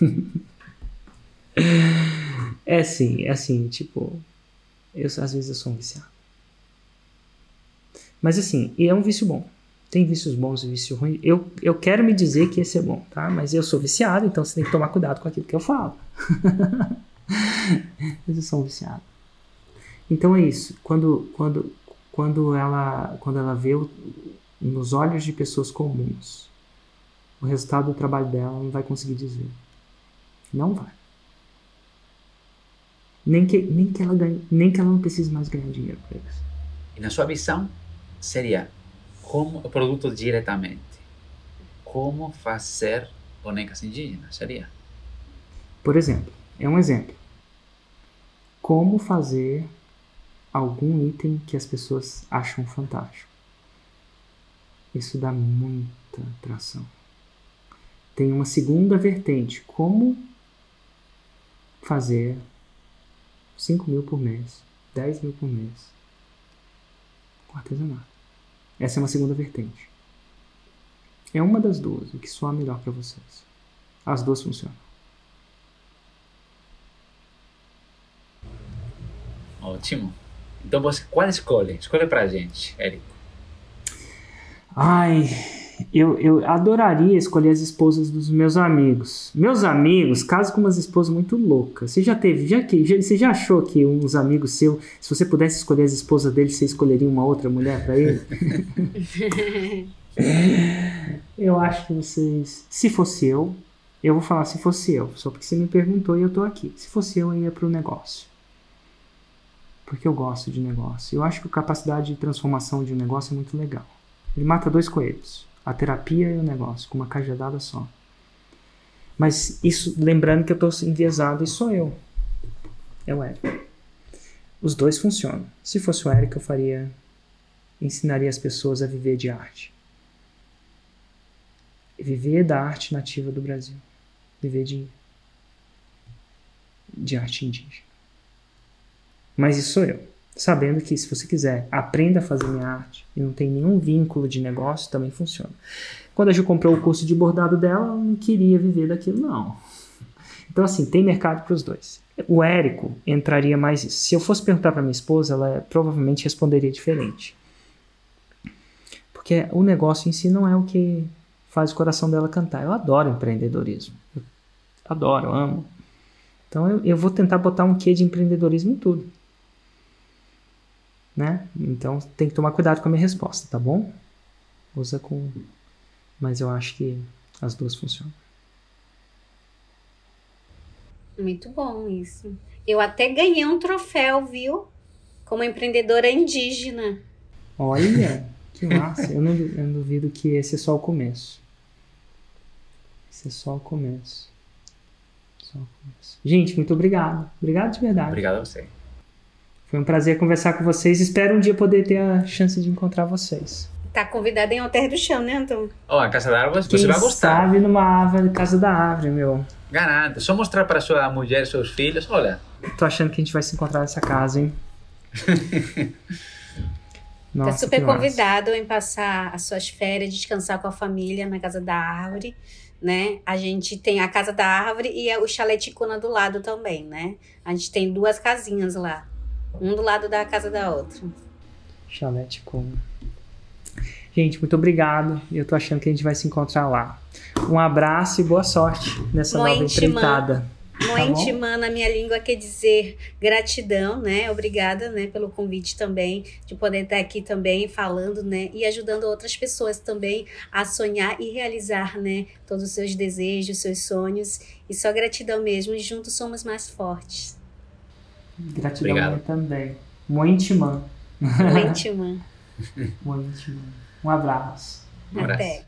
é assim, é assim, tipo, eu, às vezes eu sou um viciado. Mas assim, e é um vício bom. Tem vícios bons e vício ruim. Eu, eu quero me dizer que esse é bom, tá? Mas eu sou viciado, então você tem que tomar cuidado com aquilo que eu falo. Mas eu sou um viciado. Então é isso. Quando, quando, quando, ela, quando ela vê o, nos olhos de pessoas comuns o resultado do trabalho dela, ela não vai conseguir dizer. Não vai. Nem que, nem que, ela, ganhe, nem que ela não precise mais ganhar dinheiro por isso. E na sua visão, seria como o produto diretamente. Como fazer bonecas indígenas, seria? Por exemplo, é um exemplo. Como fazer algum item que as pessoas acham fantástico. Isso dá muita atração. Tem uma segunda vertente. Como fazer 5 mil por mês, 10 mil por mês com artesanato. Essa é uma segunda vertente. É uma das duas, o que soar melhor para vocês. As duas funcionam. Ótimo. Então você qual escolhe? Escolhe pra gente, Érico. Ai, eu, eu adoraria escolher as esposas dos meus amigos. Meus amigos casam com umas esposas muito loucas. Você já teve, já que já, você já achou que uns amigos seus, se você pudesse escolher as esposas deles, você escolheria uma outra mulher para ele? eu acho que vocês, se fosse eu, eu vou falar se fosse eu, só porque você me perguntou e eu tô aqui. Se fosse eu, eu ia pro negócio. Porque eu gosto de negócio. Eu acho que a capacidade de transformação de um negócio é muito legal. Ele mata dois coelhos a terapia e o negócio, com uma cajadada só. Mas isso, lembrando que eu estou enviesado e sou eu. É o Eric. Os dois funcionam. Se fosse o Eric, eu faria. ensinaria as pessoas a viver de arte. Viver da arte nativa do Brasil. Viver de. de arte indígena. Mas isso sou eu sabendo que se você quiser, aprenda a fazer minha arte e não tem nenhum vínculo de negócio, também funciona. Quando a Ju comprou o curso de bordado dela, ela não queria viver daquilo, não. Então, assim, tem mercado para os dois. O Érico entraria mais. Se eu fosse perguntar para minha esposa, ela provavelmente responderia diferente. Porque o negócio em si não é o que faz o coração dela cantar. Eu adoro empreendedorismo. Eu adoro, amo. Então eu, eu vou tentar botar um quê de empreendedorismo em tudo né? Então tem que tomar cuidado com a minha resposta, tá bom? Usa com. Mas eu acho que as duas funcionam. Muito bom isso. Eu até ganhei um troféu, viu? Como empreendedora indígena. Olha, que massa. eu, não, eu não duvido que esse é só o começo. Esse é só o começo. Só o começo. Gente, muito obrigado. Obrigado de verdade. Obrigado a você. Foi um prazer conversar com vocês. Espero um dia poder ter a chance de encontrar vocês. Tá convidado em Alter do Chão, né, Antônio? Ó, oh, a Casa da Árvore, você vai gostar. sabe numa árvore, Casa da Árvore, meu. Garanto. Só mostrar para sua mulher e seus filhos, olha. Tô achando que a gente vai se encontrar nessa casa, hein? Nossa, tá super convidado em passar as suas férias, descansar com a família na Casa da Árvore, né? A gente tem a Casa da Árvore e o Chalé Ticuna do lado também, né? A gente tem duas casinhas lá um do lado da casa da outra. Chalete como. Gente, muito obrigado. Eu tô achando que a gente vai se encontrar lá. Um abraço e boa sorte nessa nova empreitada. Moente tá na minha língua quer dizer gratidão, né? Obrigada, né, pelo convite também, de poder estar aqui também falando, né, e ajudando outras pessoas também a sonhar e realizar, né, todos os seus desejos, seus sonhos. E só gratidão mesmo, e juntos somos mais fortes. Gratidão Obrigado. também. Moentimã. Moentimã. Moentimã. Um abraço. Um abraço. Até.